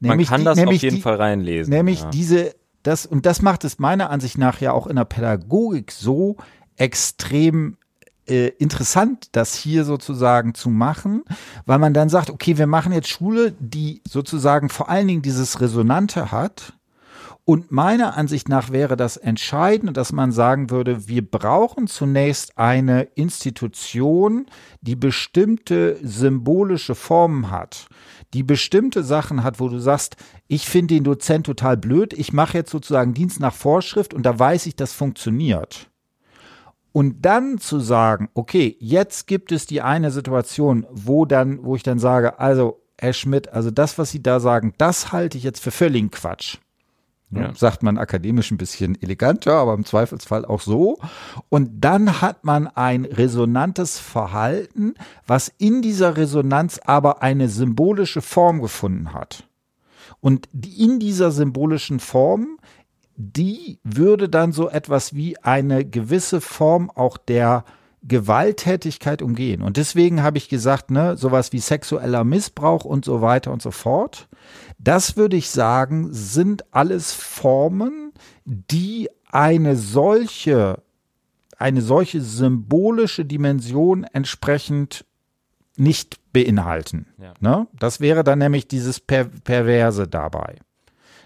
Man kann das auf jeden die, Fall reinlesen. Nämlich ja. diese das, und das macht es meiner Ansicht nach ja auch in der Pädagogik so extrem äh, interessant, das hier sozusagen zu machen, weil man dann sagt, okay, wir machen jetzt Schule, die sozusagen vor allen Dingen dieses Resonante hat. Und meiner Ansicht nach wäre das entscheidend, dass man sagen würde, wir brauchen zunächst eine Institution, die bestimmte symbolische Formen hat, die bestimmte Sachen hat, wo du sagst, ich finde den Dozent total blöd, ich mache jetzt sozusagen Dienst nach Vorschrift und da weiß ich, das funktioniert. Und dann zu sagen, okay, jetzt gibt es die eine Situation, wo dann, wo ich dann sage, also, Herr Schmidt, also das, was Sie da sagen, das halte ich jetzt für völligen Quatsch. Ja. Sagt man akademisch ein bisschen eleganter, aber im Zweifelsfall auch so. Und dann hat man ein resonantes Verhalten, was in dieser Resonanz aber eine symbolische Form gefunden hat. Und in dieser symbolischen Form die würde dann so etwas wie eine gewisse Form auch der Gewalttätigkeit umgehen. Und deswegen habe ich gesagt, ne, sowas wie sexueller Missbrauch und so weiter und so fort. Das würde ich sagen, sind alles Formen, die eine solche, eine solche symbolische Dimension entsprechend nicht beinhalten. Ja. Ne? Das wäre dann nämlich dieses per Perverse dabei.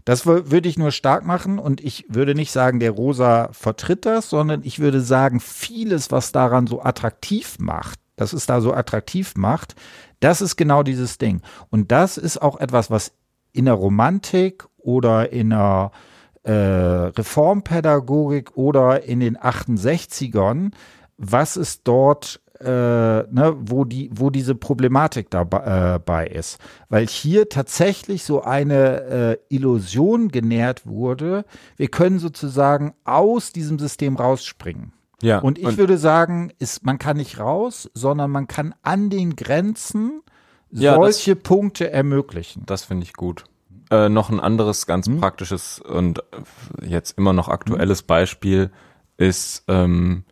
Das würde ich nur stark machen und ich würde nicht sagen, der Rosa vertritt das, sondern ich würde sagen, vieles, was daran so attraktiv macht, dass es da so attraktiv macht, das ist genau dieses Ding. Und das ist auch etwas, was in der Romantik oder in der äh, Reformpädagogik oder in den 68ern, was es dort äh, ne, wo die, wo diese Problematik dabei äh, ist. Weil hier tatsächlich so eine äh, Illusion genährt wurde, wir können sozusagen aus diesem System rausspringen. Ja, und ich und würde sagen, ist, man kann nicht raus, sondern man kann an den Grenzen ja, solche das, Punkte ermöglichen. Das finde ich gut. Äh, noch ein anderes ganz hm? praktisches und jetzt immer noch aktuelles hm? Beispiel ist ähm,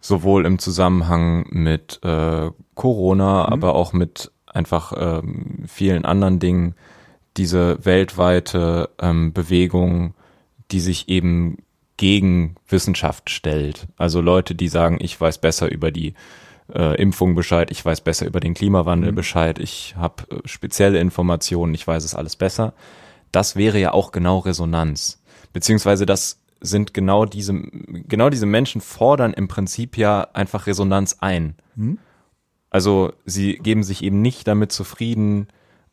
sowohl im Zusammenhang mit äh, Corona, mhm. aber auch mit einfach ähm, vielen anderen Dingen, diese weltweite ähm, Bewegung, die sich eben gegen Wissenschaft stellt. Also Leute, die sagen, ich weiß besser über die äh, Impfung Bescheid, ich weiß besser über den Klimawandel mhm. Bescheid, ich habe äh, spezielle Informationen, ich weiß es alles besser. Das wäre ja auch genau Resonanz. Beziehungsweise das sind genau diese, genau diese Menschen fordern im Prinzip ja einfach Resonanz ein. Hm? Also sie geben sich eben nicht damit zufrieden,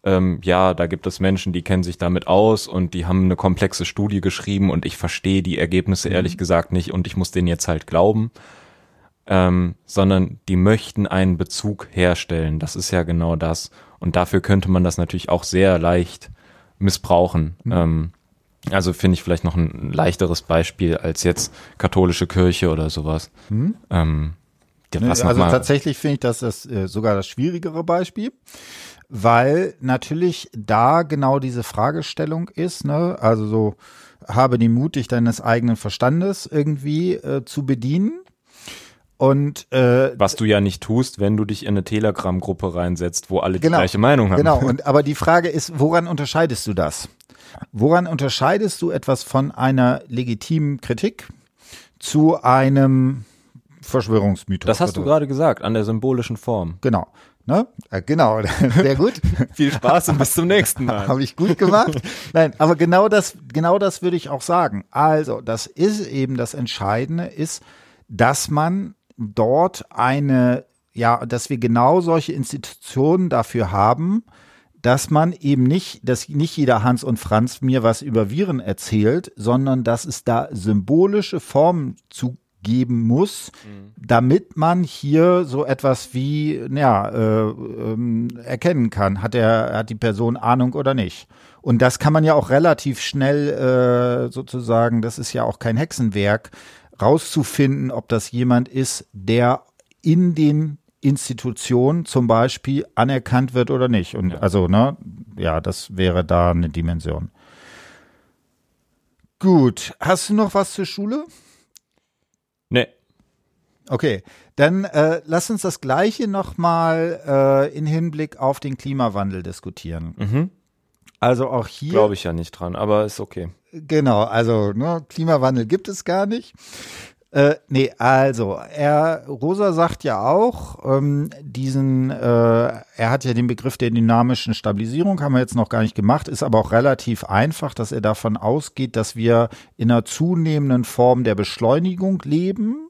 ähm, ja, da gibt es Menschen, die kennen sich damit aus und die haben eine komplexe Studie geschrieben und ich verstehe die Ergebnisse mhm. ehrlich gesagt nicht und ich muss denen jetzt halt glauben, ähm, sondern die möchten einen Bezug herstellen. Das ist ja genau das. Und dafür könnte man das natürlich auch sehr leicht missbrauchen. Mhm. Ähm, also finde ich vielleicht noch ein leichteres Beispiel als jetzt katholische Kirche oder sowas. Hm? Ähm, nee, also tatsächlich finde ich das, das äh, sogar das schwierigere Beispiel, weil natürlich da genau diese Fragestellung ist, ne? Also so habe die Mut, dich deines eigenen Verstandes irgendwie äh, zu bedienen. Und äh, was du ja nicht tust, wenn du dich in eine Telegram-Gruppe reinsetzt, wo alle genau, die gleiche Meinung haben. Genau. Und aber die Frage ist, woran unterscheidest du das? Woran unterscheidest du etwas von einer legitimen Kritik zu einem Verschwörungsmythos? Das hast du gerade gesagt, an der symbolischen Form. Genau. Ne? Ja, genau, sehr gut. Viel Spaß und bis zum nächsten Mal. Habe ich gut gemacht. Nein, aber genau das, genau das würde ich auch sagen. Also, das ist eben das Entscheidende, ist, dass man dort eine, ja, dass wir genau solche Institutionen dafür haben, dass man eben nicht, dass nicht jeder Hans und Franz mir was über Viren erzählt, sondern dass es da symbolische Formen zu geben muss, mhm. damit man hier so etwas wie, ja, äh, äh, erkennen kann, hat er, hat die Person Ahnung oder nicht. Und das kann man ja auch relativ schnell äh, sozusagen, das ist ja auch kein Hexenwerk, rauszufinden, ob das jemand ist, der in den Institution zum Beispiel anerkannt wird oder nicht. Und also, ne, ja, das wäre da eine Dimension. Gut, hast du noch was zur Schule? Nee. Okay, dann äh, lass uns das Gleiche nochmal äh, in Hinblick auf den Klimawandel diskutieren. Mhm. Also auch hier. Glaube ich ja nicht dran, aber ist okay. Genau, also ne, Klimawandel gibt es gar nicht. Äh, nee, also er Rosa sagt ja auch, ähm, diesen, äh, er hat ja den Begriff der dynamischen Stabilisierung, haben wir jetzt noch gar nicht gemacht, ist aber auch relativ einfach, dass er davon ausgeht, dass wir in einer zunehmenden Form der Beschleunigung leben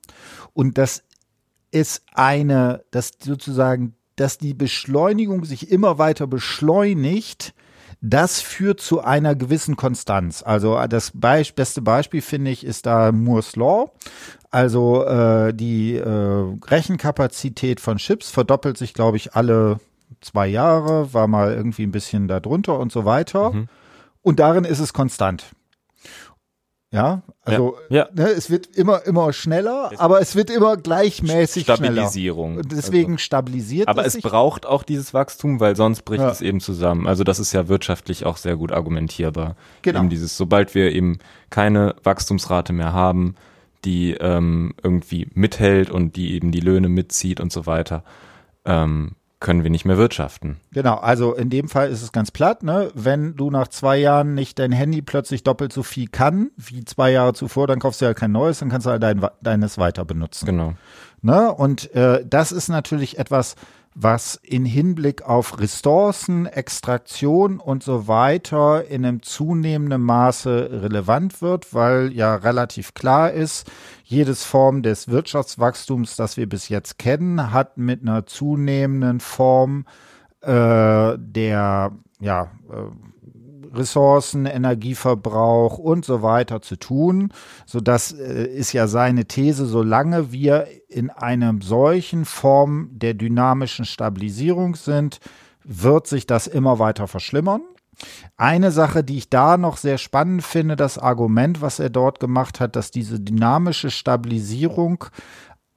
und das ist eine, dass sozusagen, dass die Beschleunigung sich immer weiter beschleunigt, das führt zu einer gewissen Konstanz. Also das Be beste Beispiel finde ich ist da Moore's Law. Also äh, die äh, Rechenkapazität von Chips verdoppelt sich, glaube ich, alle zwei Jahre, war mal irgendwie ein bisschen da drunter und so weiter. Mhm. Und darin ist es konstant. Ja, also ja. Ne, es wird immer immer schneller, aber es wird immer gleichmäßig Stabilisierung. schneller. Und deswegen also. stabilisiert aber es. Aber es braucht auch dieses Wachstum, weil sonst bricht ja. es eben zusammen. Also das ist ja wirtschaftlich auch sehr gut argumentierbar. Genau. Eben dieses, sobald wir eben keine Wachstumsrate mehr haben, die ähm, irgendwie mithält und die eben die Löhne mitzieht und so weiter, ähm, können wir nicht mehr wirtschaften. Genau, also in dem Fall ist es ganz platt, ne? Wenn du nach zwei Jahren nicht dein Handy plötzlich doppelt so viel kann wie zwei Jahre zuvor, dann kaufst du ja kein neues, dann kannst du halt dein, deines weiter benutzen. Genau. Ne? Und äh, das ist natürlich etwas, was in Hinblick auf Ressourcen, Extraktion und so weiter in einem zunehmenden Maße relevant wird, weil ja relativ klar ist, jedes Form des Wirtschaftswachstums, das wir bis jetzt kennen, hat mit einer zunehmenden Form äh, der ja, äh, Ressourcen, Energieverbrauch und so weiter zu tun. So das äh, ist ja seine These, solange wir in einer solchen Form der dynamischen Stabilisierung sind, wird sich das immer weiter verschlimmern. Eine Sache, die ich da noch sehr spannend finde, das Argument, was er dort gemacht hat, dass diese dynamische Stabilisierung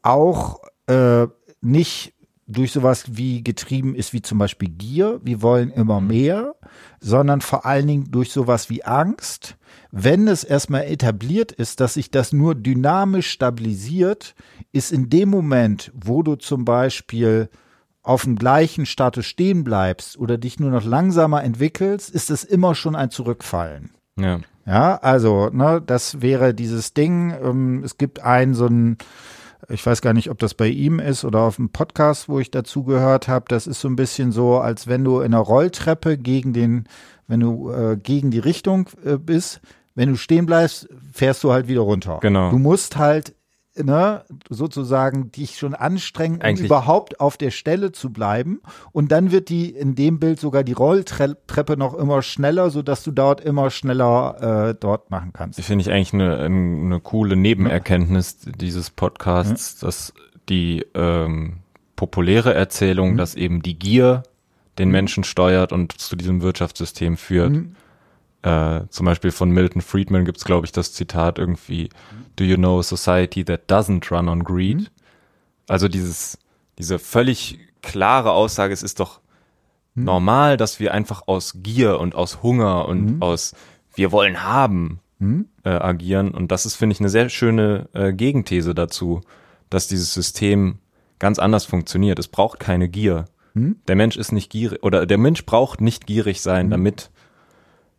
auch äh, nicht durch sowas wie getrieben ist, wie zum Beispiel Gier, wir wollen immer mhm. mehr, sondern vor allen Dingen durch sowas wie Angst. Wenn es erstmal etabliert ist, dass sich das nur dynamisch stabilisiert, ist in dem Moment, wo du zum Beispiel auf dem gleichen Status stehen bleibst oder dich nur noch langsamer entwickelst, ist es immer schon ein Zurückfallen. Ja. Ja, also, ne, das wäre dieses Ding. Ähm, es gibt einen so ein ich weiß gar nicht, ob das bei ihm ist oder auf dem Podcast, wo ich dazu gehört habe. Das ist so ein bisschen so, als wenn du in einer Rolltreppe gegen den, wenn du äh, gegen die Richtung äh, bist, wenn du stehen bleibst, fährst du halt wieder runter. Genau. Du musst halt ne, sozusagen dich schon anstrengen, um überhaupt auf der Stelle zu bleiben. Und dann wird die in dem Bild sogar die Rolltreppe noch immer schneller, sodass du dort immer schneller äh, dort machen kannst. Finde ich eigentlich eine, eine coole Nebenerkenntnis ja. dieses Podcasts, ja. dass die ähm, populäre Erzählung, mhm. dass eben die Gier den mhm. Menschen steuert und zu diesem Wirtschaftssystem führt. Mhm. Äh, zum Beispiel von Milton Friedman gibt es, glaube ich, das Zitat irgendwie, Do you know a society that doesn't run on greed? Mhm. Also dieses, diese völlig klare Aussage, es ist doch mhm. normal, dass wir einfach aus Gier und aus Hunger und mhm. aus wir wollen haben mhm. äh, agieren. Und das ist, finde ich, eine sehr schöne äh, Gegenthese dazu, dass dieses System ganz anders funktioniert. Es braucht keine Gier. Mhm. Der Mensch ist nicht gierig oder der Mensch braucht nicht gierig sein, mhm. damit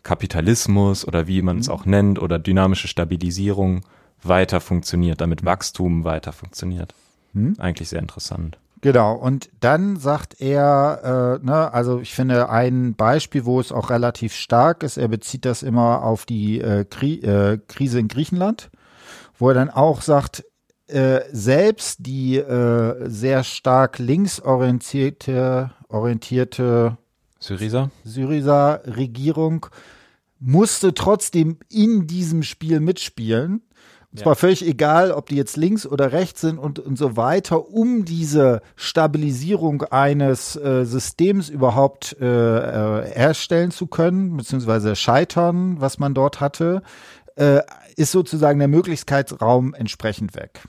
Kapitalismus oder wie man es auch nennt oder dynamische Stabilisierung weiter funktioniert, damit Wachstum weiter funktioniert. Hm? Eigentlich sehr interessant. Genau, und dann sagt er, äh, ne, also ich finde ein Beispiel, wo es auch relativ stark ist, er bezieht das immer auf die äh, Kri äh, Krise in Griechenland, wo er dann auch sagt, äh, selbst die äh, sehr stark linksorientierte orientierte Syriza? Syriza-Regierung musste trotzdem in diesem Spiel mitspielen und zwar völlig egal, ob die jetzt links oder rechts sind und, und so weiter, um diese Stabilisierung eines äh, Systems überhaupt äh, äh, herstellen zu können, beziehungsweise scheitern, was man dort hatte, äh, ist sozusagen der Möglichkeitsraum entsprechend weg.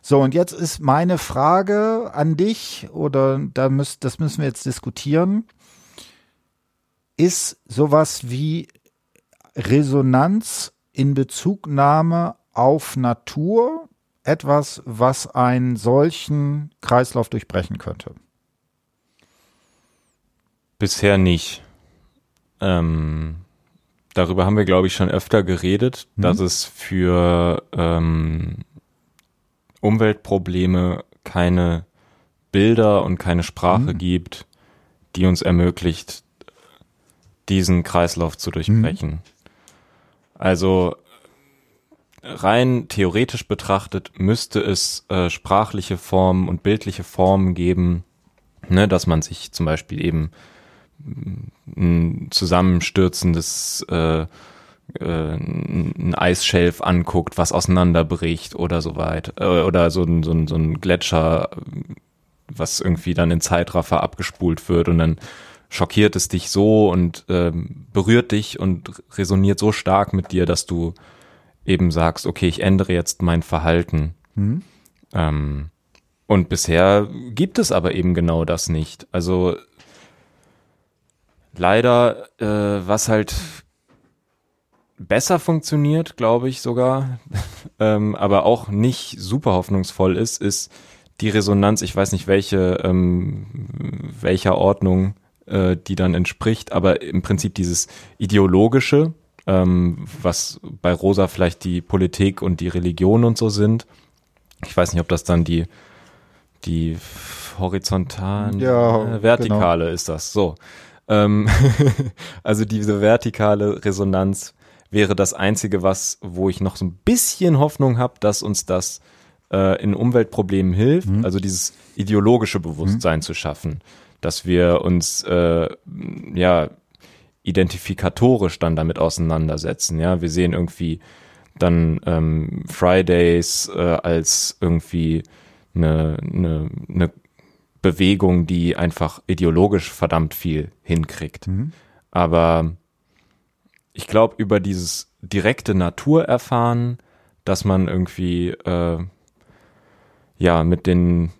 So, und jetzt ist meine Frage an dich, oder da müsst, das müssen wir jetzt diskutieren. Ist sowas wie Resonanz in Bezugnahme auf Natur etwas, was einen solchen Kreislauf durchbrechen könnte? Bisher nicht. Ähm, darüber haben wir, glaube ich, schon öfter geredet, Mhm. dass es für ähm, Umweltprobleme keine Bilder und keine Sprache Mhm. gibt, die uns ermöglicht, diesen Kreislauf zu durchbrechen. Also rein theoretisch betrachtet müsste es äh, sprachliche Formen und bildliche Formen geben, ne, dass man sich zum Beispiel eben ein zusammenstürzendes äh, äh, ein Eisschelf anguckt, was auseinanderbricht oder so weit. Äh, oder so ein, so, ein, so ein Gletscher, was irgendwie dann in Zeitraffer abgespult wird und dann schockiert es dich so und ähm, berührt dich und resoniert so stark mit dir, dass du eben sagst, okay, ich ändere jetzt mein Verhalten. Mhm. Ähm, und bisher gibt es aber eben genau das nicht. Also leider, äh, was halt besser funktioniert, glaube ich sogar, ähm, aber auch nicht super hoffnungsvoll ist, ist die Resonanz. Ich weiß nicht, welche, ähm, welcher Ordnung äh, die dann entspricht, aber im Prinzip dieses ideologische, ähm, was bei Rosa vielleicht die Politik und die Religion und so sind. Ich weiß nicht, ob das dann die die horizontalen, Ja, äh, vertikale ist das. So, ähm, also diese vertikale Resonanz wäre das einzige, was, wo ich noch so ein bisschen Hoffnung habe, dass uns das äh, in Umweltproblemen hilft. Also dieses ideologische Bewusstsein zu schaffen, dass wir uns äh, ja identifikatorisch dann damit auseinandersetzen. Ja, wir sehen irgendwie dann ähm, Fridays äh, als irgendwie eine, eine, eine Bewegung, die einfach ideologisch verdammt viel hinkriegt. Aber ich glaube, über dieses direkte Naturerfahren, dass man irgendwie äh, ja mit den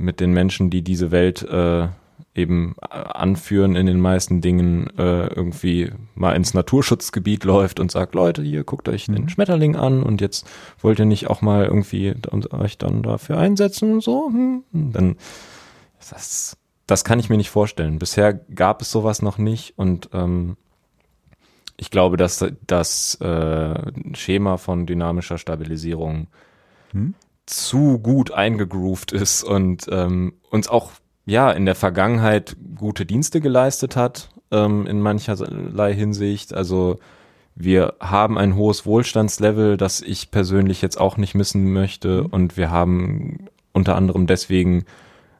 mit den Menschen, die diese Welt äh, eben anführen in den meisten Dingen, äh, irgendwie mal ins Naturschutzgebiet läuft und sagt, Leute, hier guckt euch den Schmetterling an und jetzt wollt ihr nicht auch mal irgendwie euch dann dafür einsetzen und so, hm, dann das, das kann ich mir nicht vorstellen. Bisher gab es sowas noch nicht und ähm, ich glaube, dass das äh, Schema von dynamischer Stabilisierung Hm? Zu gut eingegroovt ist und ähm, uns auch ja in der Vergangenheit gute Dienste geleistet hat ähm, in mancherlei Hinsicht. Also wir haben ein hohes Wohlstandslevel, das ich persönlich jetzt auch nicht missen möchte und wir haben unter anderem deswegen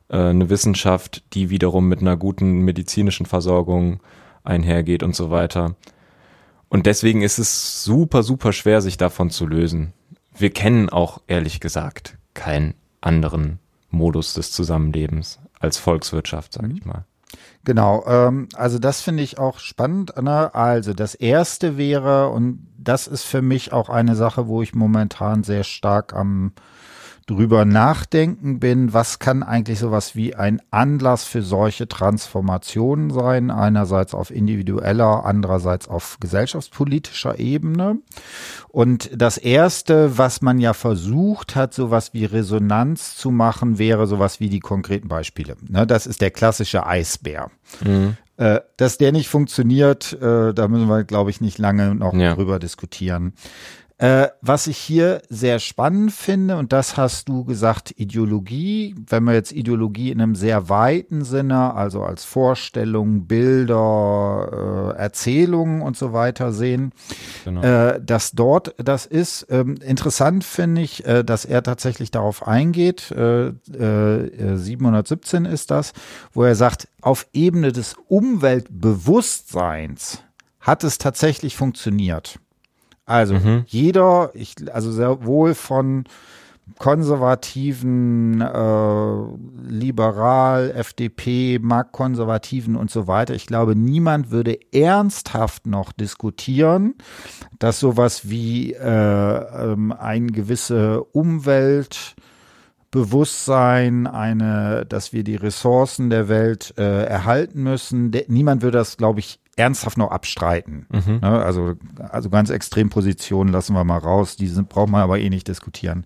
äh, eine Wissenschaft, die wiederum mit einer guten medizinischen Versorgung einhergeht und so weiter. Und deswegen ist es super, super schwer, sich davon zu lösen. Wir kennen auch ehrlich gesagt keinen anderen Modus des Zusammenlebens als Volkswirtschaft, sage ich mal. Genau, ähm, also das finde ich auch spannend. Ne? Also das erste wäre, und das ist für mich auch eine Sache, wo ich momentan sehr stark am drüber nachdenken bin, was kann eigentlich sowas wie ein Anlass für solche Transformationen sein, einerseits auf individueller, andererseits auf gesellschaftspolitischer Ebene. Und das erste, was man ja versucht hat, sowas wie Resonanz zu machen, wäre sowas wie die konkreten Beispiele. Ne, das ist der klassische Eisbär. Äh, dass der nicht funktioniert, äh, da müssen wir, glaube ich, nicht lange noch Ja. drüber diskutieren. Äh, was ich hier sehr spannend finde, und das hast du gesagt, Ideologie, wenn wir jetzt Ideologie in einem sehr weiten Sinne, also als Vorstellung, Bilder, äh, Erzählungen und so weiter sehen, Genau. äh, dass dort das ist. Ähm, interessant finde ich, äh, dass er tatsächlich darauf eingeht. Äh, äh, 717 ist das, wo er sagt, auf Ebene des Umweltbewusstseins hat es tatsächlich funktioniert. Also jeder, ich, also sehr wohl von konservativen, äh, liberal, FDP, Marktkonservativen und so weiter. Ich glaube, niemand würde ernsthaft noch diskutieren, dass sowas wie äh, ähm, ein gewisse Umwelt Bewusstsein, eine, dass wir die Ressourcen der Welt äh, erhalten müssen. De niemand würde das, glaube ich, ernsthaft noch abstreiten. Mhm. Ne, also, also ganz Extrempositionen lassen wir mal raus, die sind, braucht man aber eh nicht diskutieren.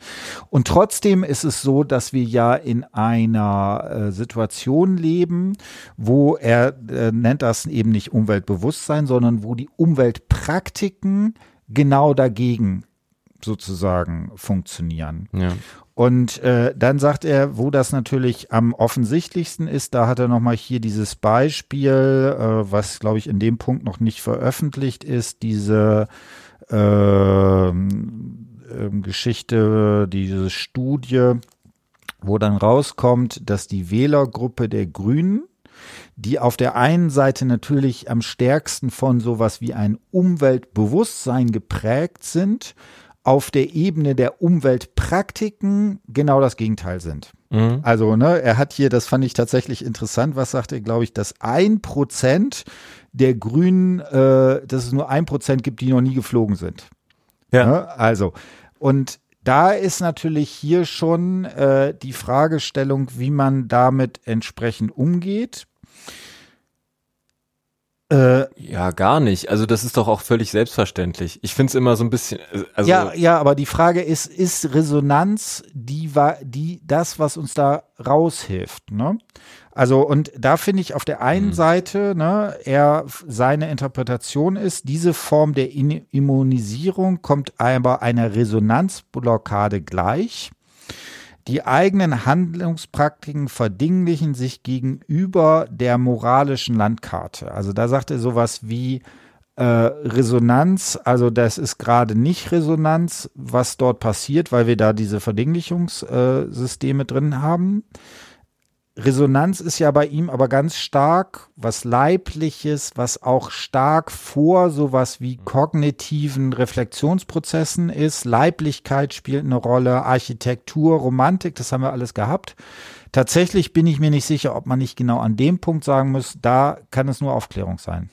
Und trotzdem ist es so, dass wir ja in einer äh, Situation leben, wo er äh, nennt das eben nicht Umweltbewusstsein, sondern wo die Umweltpraktiken genau dagegen sozusagen funktionieren. Ja. Und äh, dann sagt er, wo das natürlich am offensichtlichsten ist, da hat er nochmal hier dieses Beispiel, äh, was glaube ich in dem Punkt noch nicht veröffentlicht ist, diese äh, Geschichte, diese Studie, wo dann rauskommt, dass die Wählergruppe der Grünen, die auf der einen Seite natürlich am stärksten von sowas wie ein Umweltbewusstsein geprägt sind, auf der Ebene der Umweltpraktiken genau das Gegenteil sind. Mhm. Also, ne, er hat hier, das fand ich tatsächlich interessant, was sagt er, glaube ich, dass ein Prozent der Grünen, äh, dass es nur ein Prozent gibt, die noch nie geflogen sind. Ja. Ne? Also, und da ist natürlich hier schon äh, die Fragestellung, wie man damit entsprechend umgeht. Äh, ja, gar nicht. Also das ist doch auch völlig selbstverständlich. Ich finde es immer so ein bisschen. Also ja, ja, aber die Frage ist, ist Resonanz die war die das, was uns da raushilft? Ne? Also und da finde ich auf der einen mhm. Seite, ne, er seine Interpretation ist, diese Form der Immunisierung kommt aber einer Resonanzblockade gleich. Die eigenen Handlungspraktiken verdinglichen sich gegenüber der moralischen Landkarte. Also da sagt er sowas wie äh, Resonanz, also das ist gerade nicht Resonanz, was dort passiert, weil wir da diese Verdinglichungssysteme drin haben. Resonanz ist ja bei ihm aber ganz stark was Leibliches, was auch stark vor sowas wie kognitiven Reflexionsprozessen ist. Leiblichkeit spielt eine Rolle, Architektur, Romantik, das haben wir alles gehabt. Tatsächlich bin ich mir nicht sicher, ob man nicht genau an dem Punkt sagen muss, da kann es nur Aufklärung sein.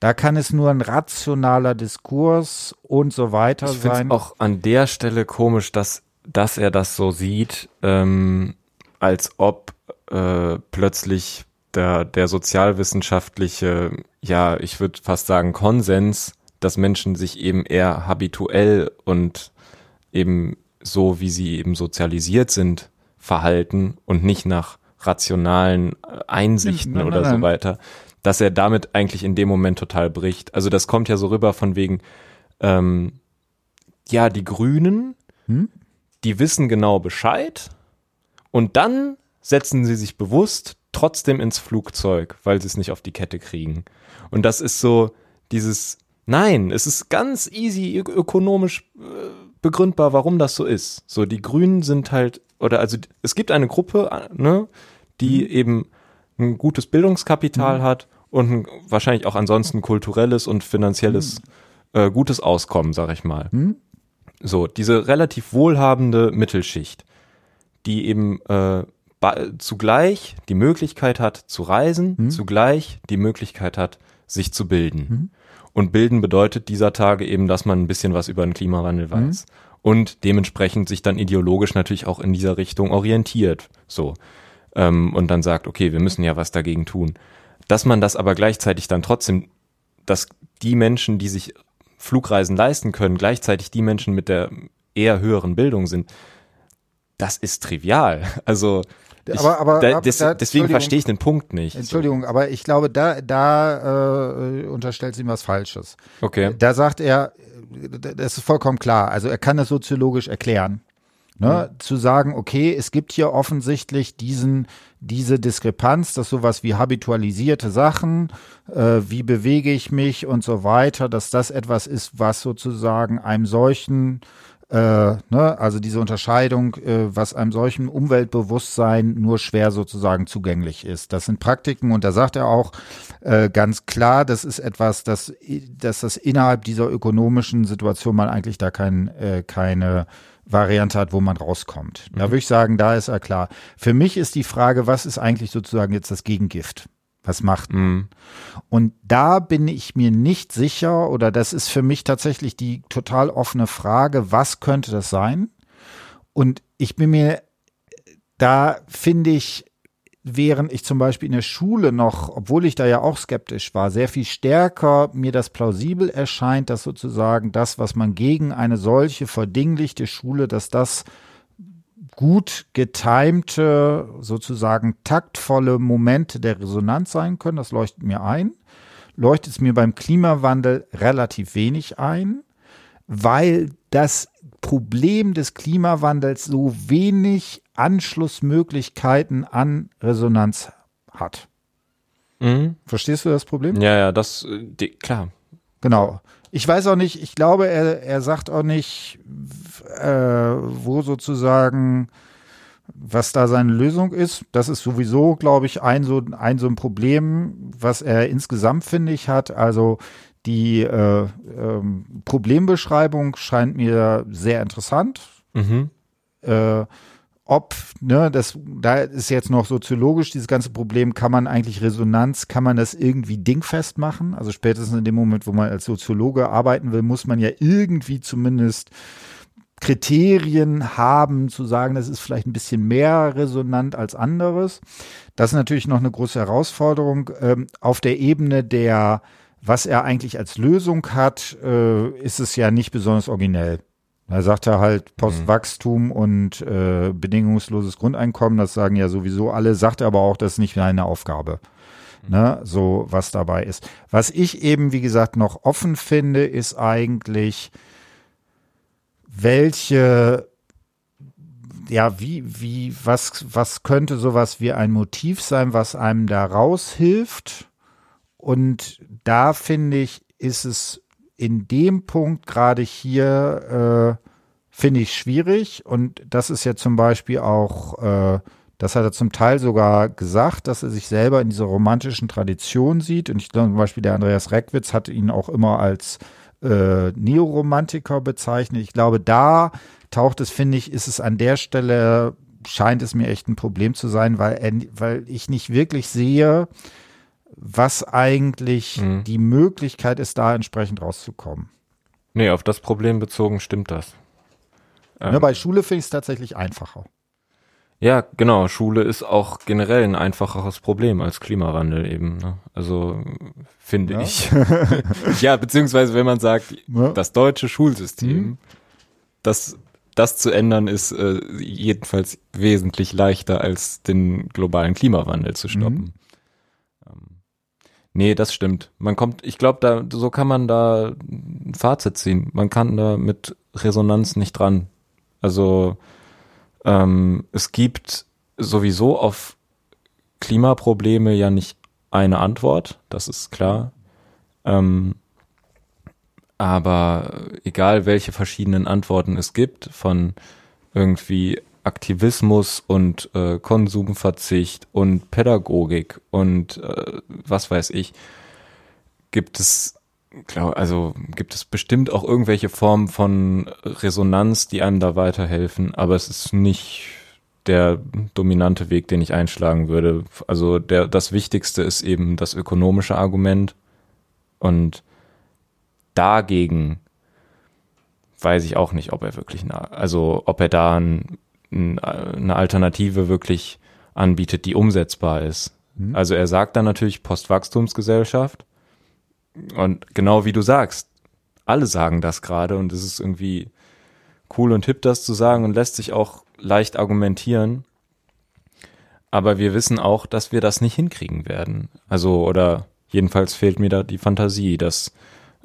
Da kann es nur ein rationaler Diskurs und so weiter ich sein. Ich auch an der Stelle komisch, dass, dass er das so sieht, ähm, als ob äh, plötzlich der, der sozialwissenschaftliche, ja, ich würde fast sagen, Konsens, dass Menschen sich eben eher habituell und eben so, wie sie eben sozialisiert sind, verhalten und nicht nach rationalen äh, Einsichten nein, nein, oder nein. so weiter, dass er damit eigentlich in dem Moment total bricht. Also das kommt ja so rüber von wegen, ähm, ja, die Grünen, hm? die wissen genau Bescheid und dann setzen sie sich bewusst trotzdem ins Flugzeug, weil sie es nicht auf die Kette kriegen. Und das ist so dieses, nein, es ist ganz easy ökonomisch äh, begründbar, warum das so ist. So, die Grünen sind halt, oder also es gibt eine Gruppe, äh, ne, die mhm. eben ein gutes Bildungskapital mhm. hat und ein, wahrscheinlich auch ansonsten kulturelles und finanzielles mhm. äh, gutes Auskommen, sag ich mal. Mhm. So, diese relativ wohlhabende Mittelschicht, die eben äh, zugleich die Möglichkeit hat zu reisen, mhm. zugleich die Möglichkeit hat, sich zu bilden. Mhm. Und bilden bedeutet dieser Tage eben, dass man ein bisschen was über den Klimawandel mhm. weiß. Mhm. Und dementsprechend sich dann ideologisch natürlich auch in dieser Richtung orientiert. So. Ähm, und dann sagt, okay, wir müssen ja was dagegen tun. Dass man das aber gleichzeitig dann trotzdem, dass die Menschen, die sich Flugreisen leisten können, gleichzeitig die Menschen mit der eher höheren Bildung sind, das ist trivial. Also aber, aber, da, des, da, deswegen verstehe ich den Punkt nicht. Entschuldigung, so. aber ich glaube, da, da äh, unterstellt sie ihm was Falsches. Okay. Da sagt er, das ist vollkommen klar. Also er kann es soziologisch erklären. Ne, mhm. Zu sagen, okay, es gibt hier offensichtlich diesen, diese Diskrepanz, dass sowas wie habitualisierte Sachen, äh, wie bewege ich mich und so weiter, dass das etwas ist, was sozusagen einem solchen äh, ne, also diese Unterscheidung, äh, was einem solchen Umweltbewusstsein nur schwer sozusagen zugänglich ist. Das sind Praktiken und da sagt er auch äh, ganz klar, das ist etwas, dass, dass das innerhalb dieser ökonomischen Situation man eigentlich da kein, äh, keine Variante hat, wo man rauskommt. Da mhm. würde ich sagen, da ist er klar. Für mich ist die Frage, was ist eigentlich sozusagen jetzt das Gegengift? Was macht man? Mhm. Und da bin ich mir nicht sicher, oder das ist für mich tatsächlich die total offene Frage, was könnte das sein? Und ich bin mir, da finde ich, während ich zum Beispiel in der Schule noch, obwohl ich da ja auch skeptisch war, sehr viel stärker mir das plausibel erscheint, dass sozusagen das, was man gegen eine solche verdinglichte Schule, dass das gut getimte, sozusagen taktvolle Momente der Resonanz sein können. Das leuchtet mir ein. Leuchtet es mir beim Klimawandel relativ wenig ein, weil das Problem des Klimawandels so wenig Anschlussmöglichkeiten an Resonanz hat. Mhm. Verstehst du das Problem? Ja, ja, das, die, klar. Genau. Ich weiß auch nicht, ich glaube, er, er sagt auch nicht, äh, wo sozusagen, was da seine Lösung ist. Das ist sowieso, glaube ich, ein so, ein so ein Problem, was er insgesamt, finde ich, hat. Also die äh, ähm, Problembeschreibung scheint mir sehr interessant. Mhm. Äh, ob, ne, das, da ist jetzt noch soziologisch dieses ganze Problem, kann man eigentlich Resonanz, kann man das irgendwie dingfest machen? Also spätestens in dem Moment, wo man als Soziologe arbeiten will, muss man ja irgendwie zumindest Kriterien haben, zu sagen, das ist vielleicht ein bisschen mehr resonant als anderes. Das ist natürlich noch eine große Herausforderung. Ähm, auf der Ebene der was er eigentlich als Lösung hat, äh, ist es ja nicht besonders originell. Da sagt er halt Postwachstum mhm. und äh, bedingungsloses Grundeinkommen, das sagen ja sowieso alle, sagt er aber auch, das ist nicht seine Aufgabe. Mhm. Ne, so was dabei ist. Was ich eben, wie gesagt, noch offen finde, ist eigentlich, welche ja, wie, wie, was, was könnte sowas wie ein Motiv sein, was einem da raushilft? Und da finde ich, ist es in dem Punkt gerade hier, äh, finde ich schwierig. Und das ist ja zum Beispiel auch, äh, das hat er zum Teil sogar gesagt, dass er sich selber in dieser romantischen Tradition sieht. Und ich glaube zum Beispiel, der Andreas Reckwitz hat ihn auch immer als äh, Neoromantiker bezeichnet. Ich glaube, da taucht es, finde ich, ist es an der Stelle, scheint es mir echt ein Problem zu sein, weil, weil ich nicht wirklich sehe, was eigentlich mhm. die Möglichkeit ist, da entsprechend rauszukommen. Nee, auf das Problem bezogen stimmt das. Ähm, ne, bei Schule finde ich es tatsächlich einfacher. Ja, genau. Schule ist auch generell ein einfacheres Problem als Klimawandel eben. Ne? Also finde ja. ich. ja, beziehungsweise wenn man sagt, ja. das deutsche Schulsystem, mhm. das, das zu ändern ist äh, jedenfalls wesentlich leichter als den globalen Klimawandel zu stoppen. Mhm. Nee, das stimmt. Man kommt, ich glaube, da so kann man da ein Fazit ziehen. Man kann da mit Resonanz nicht dran. Also ähm, es gibt sowieso auf Klimaprobleme ja nicht eine Antwort, das ist klar. Ähm, aber egal welche verschiedenen Antworten es gibt, von irgendwie Aktivismus und äh, Konsumverzicht und Pädagogik und äh, was weiß ich, gibt es, glaub, also gibt es bestimmt auch irgendwelche Formen von Resonanz, die einem da weiterhelfen, aber es ist nicht der dominante Weg, den ich einschlagen würde. Also der, das Wichtigste ist eben das ökonomische Argument und dagegen weiß ich auch nicht, ob er wirklich, nah, also ob er da ein eine Alternative wirklich anbietet, die umsetzbar ist. Mhm. Also er sagt dann natürlich Postwachstumsgesellschaft und genau wie du sagst, alle sagen das gerade und es ist irgendwie cool und hip, das zu sagen und lässt sich auch leicht argumentieren. Aber wir wissen auch, dass wir das nicht hinkriegen werden. Also, oder jedenfalls fehlt mir da die Fantasie, dass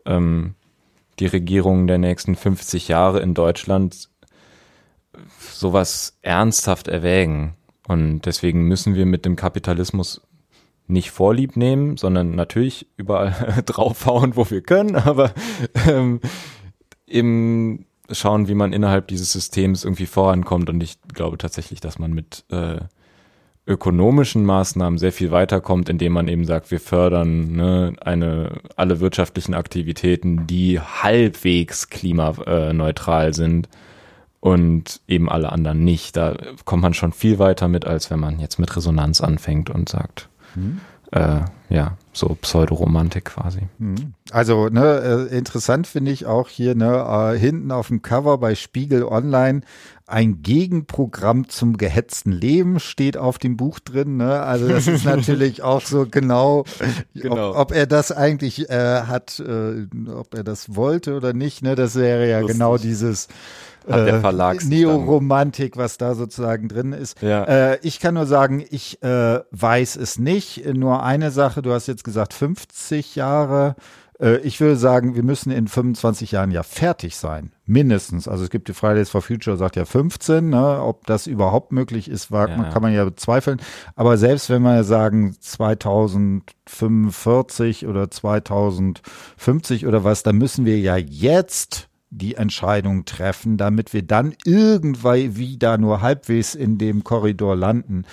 ähm, die Regierungen der nächsten 50 Jahre in Deutschland sowas ernsthaft erwägen. Und deswegen müssen wir mit dem Kapitalismus nicht Vorlieb nehmen, sondern natürlich überall draufhauen, wo wir können, aber ähm, eben schauen, wie man innerhalb dieses Systems irgendwie vorankommt. Und ich glaube tatsächlich, dass man mit äh, ökonomischen Maßnahmen sehr viel weiterkommt, indem man eben sagt, wir fördern ne, eine alle wirtschaftlichen Aktivitäten, die halbwegs klimaneutral sind und eben alle anderen nicht. Da kommt man schon viel weiter mit, als wenn man jetzt mit Resonanz anfängt und sagt, hm. äh, ja, so Pseudoromantik quasi. Hm. Also ne, äh, interessant finde ich auch hier ne, äh, hinten auf dem Cover bei Spiegel Online ein Gegenprogramm zum gehetzten Leben steht auf dem Buch drin. Ne? Also das ist natürlich auch so genau, genau. Ob, ob, er das eigentlich äh, hat, äh, ob er das wollte oder nicht. Ne? Das wäre ja Lustig. genau dieses äh, Neoromantik, was da sozusagen drin ist. Ja. Äh, ich kann nur sagen, ich äh, weiß es nicht. Nur eine Sache, du hast jetzt gesagt 50 Jahre. Äh, ich würde sagen, wir müssen in 25 Jahren ja fertig sein. Mindestens. Also es gibt die Fridays for Future, sagt ja 15. Ne? Ob das überhaupt möglich ist, war, ja. kann man ja bezweifeln. Aber selbst wenn wir sagen 2045 oder 2050 oder was, dann müssen wir ja jetzt die Entscheidung treffen, damit wir dann irgendwann wieder nur halbwegs in dem Korridor landen.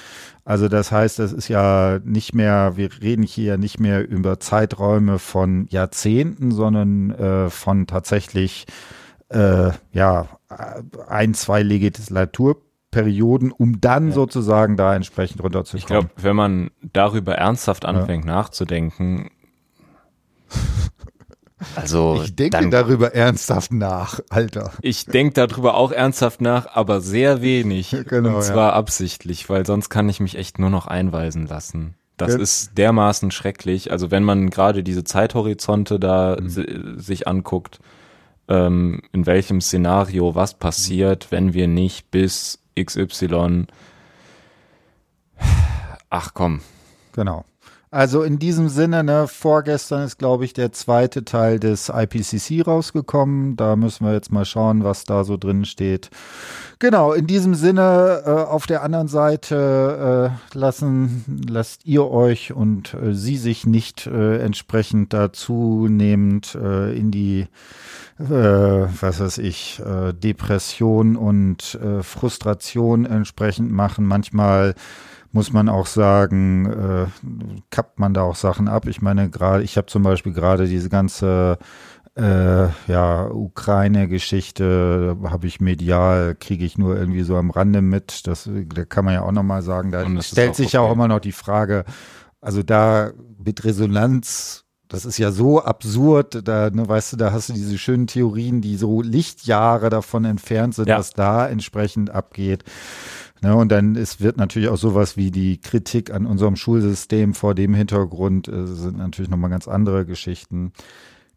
Also das heißt, das ist ja nicht mehr, wir reden hier ja nicht mehr über Zeiträume von Jahrzehnten, sondern äh, von tatsächlich äh, ja ein, zwei Legislaturperioden, um dann ja. sozusagen da entsprechend runterzukommen. Ich glaube, wenn man darüber ernsthaft anfängt ja. nachzudenken, also ich denke darüber ernsthaft nach, Alter. Ich denke darüber auch ernsthaft nach, aber sehr wenig. Genau, und zwar ja. absichtlich, weil sonst kann ich mich echt nur noch einweisen lassen. Das ja. ist dermaßen schrecklich. Also wenn man gerade diese Zeithorizonte da mhm. sich anguckt, ähm, in welchem Szenario was passiert, wenn wir nicht bis XY. Ach komm. Genau. Also in diesem Sinne, ne, vorgestern ist, glaube ich, der zweite Teil des IPCC rausgekommen. Da müssen wir jetzt mal schauen, was da so drin steht. Genau, in diesem Sinne, äh, auf der anderen Seite äh, lassen, lasst ihr euch und äh, sie sich nicht äh, entsprechend dazu nehmend äh, in die äh, was weiß ich, Depression und Frustration entsprechend machen. Manchmal muss man auch sagen, äh, kappt man da auch Sachen ab. Ich meine, gerade, ich habe zum Beispiel gerade diese ganze äh, ja, Ukraine-Geschichte habe ich medial, kriege ich nur irgendwie so am Rande mit. Das, da kann man ja auch nochmal sagen, da stellt sich ja okay. auch immer noch die Frage, also da mit Resonanz, das ist ja so absurd, da, ne, weißt du, da hast du diese schönen Theorien, die so Lichtjahre davon entfernt sind, ja. was da entsprechend abgeht. Ne, und dann es wird natürlich auch sowas wie die Kritik an unserem Schulsystem vor dem Hintergrund äh, sind natürlich nochmal ganz andere Geschichten.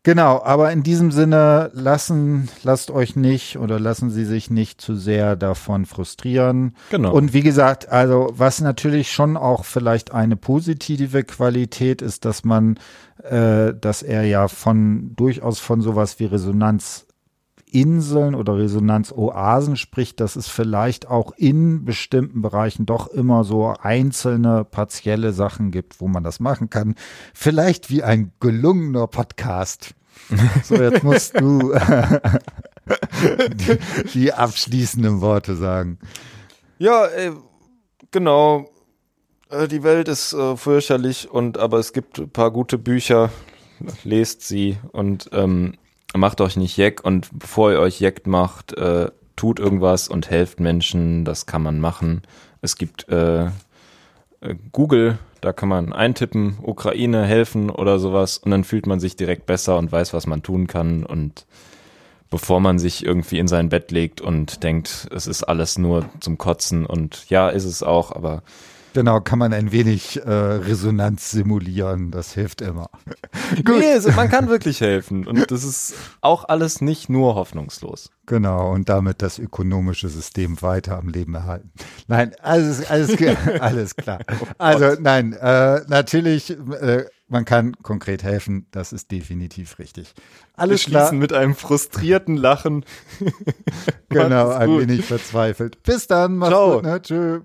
Genau, aber in diesem Sinne lassen, lasst euch nicht oder lassen Sie sich nicht zu sehr davon frustrieren. Genau. Und wie gesagt, also was natürlich schon auch vielleicht eine positive Qualität ist, dass man, äh, dass er ja von durchaus von sowas wie Resonanz Inseln oder Resonanzoasen spricht, dass es vielleicht auch in bestimmten Bereichen doch immer so einzelne partielle Sachen gibt, wo man das machen kann. Vielleicht wie ein gelungener Podcast. So, jetzt musst du die, die abschließenden Worte sagen. Ja, äh, genau. Äh, die Welt ist äh, fürchterlich und aber es gibt ein paar gute Bücher. Lest sie und ähm, macht euch nicht jeck und bevor ihr euch jeck macht, äh, tut irgendwas und helft Menschen, das kann man machen. Es gibt äh, äh, Google, da kann man eintippen, Ukraine helfen oder sowas und dann fühlt man sich direkt besser und weiß, was man tun kann und bevor man sich irgendwie in sein Bett legt und denkt, es ist alles nur zum Kotzen und ja, ist es auch, aber Genau, kann man ein wenig äh, Resonanz simulieren. Das hilft immer. Gut. Nee, man kann wirklich helfen. Und das ist auch alles nicht nur hoffnungslos. Genau, und damit das ökonomische System weiter am Leben erhalten. Nein, alles, alles, alles klar. Oh also nein, äh, natürlich, äh, man kann konkret helfen, das ist definitiv richtig. Alles Wir klar. mit einem frustrierten Lachen. genau, ein wenig verzweifelt. Bis dann, mach's Ciao. gut, ne? Tschüss.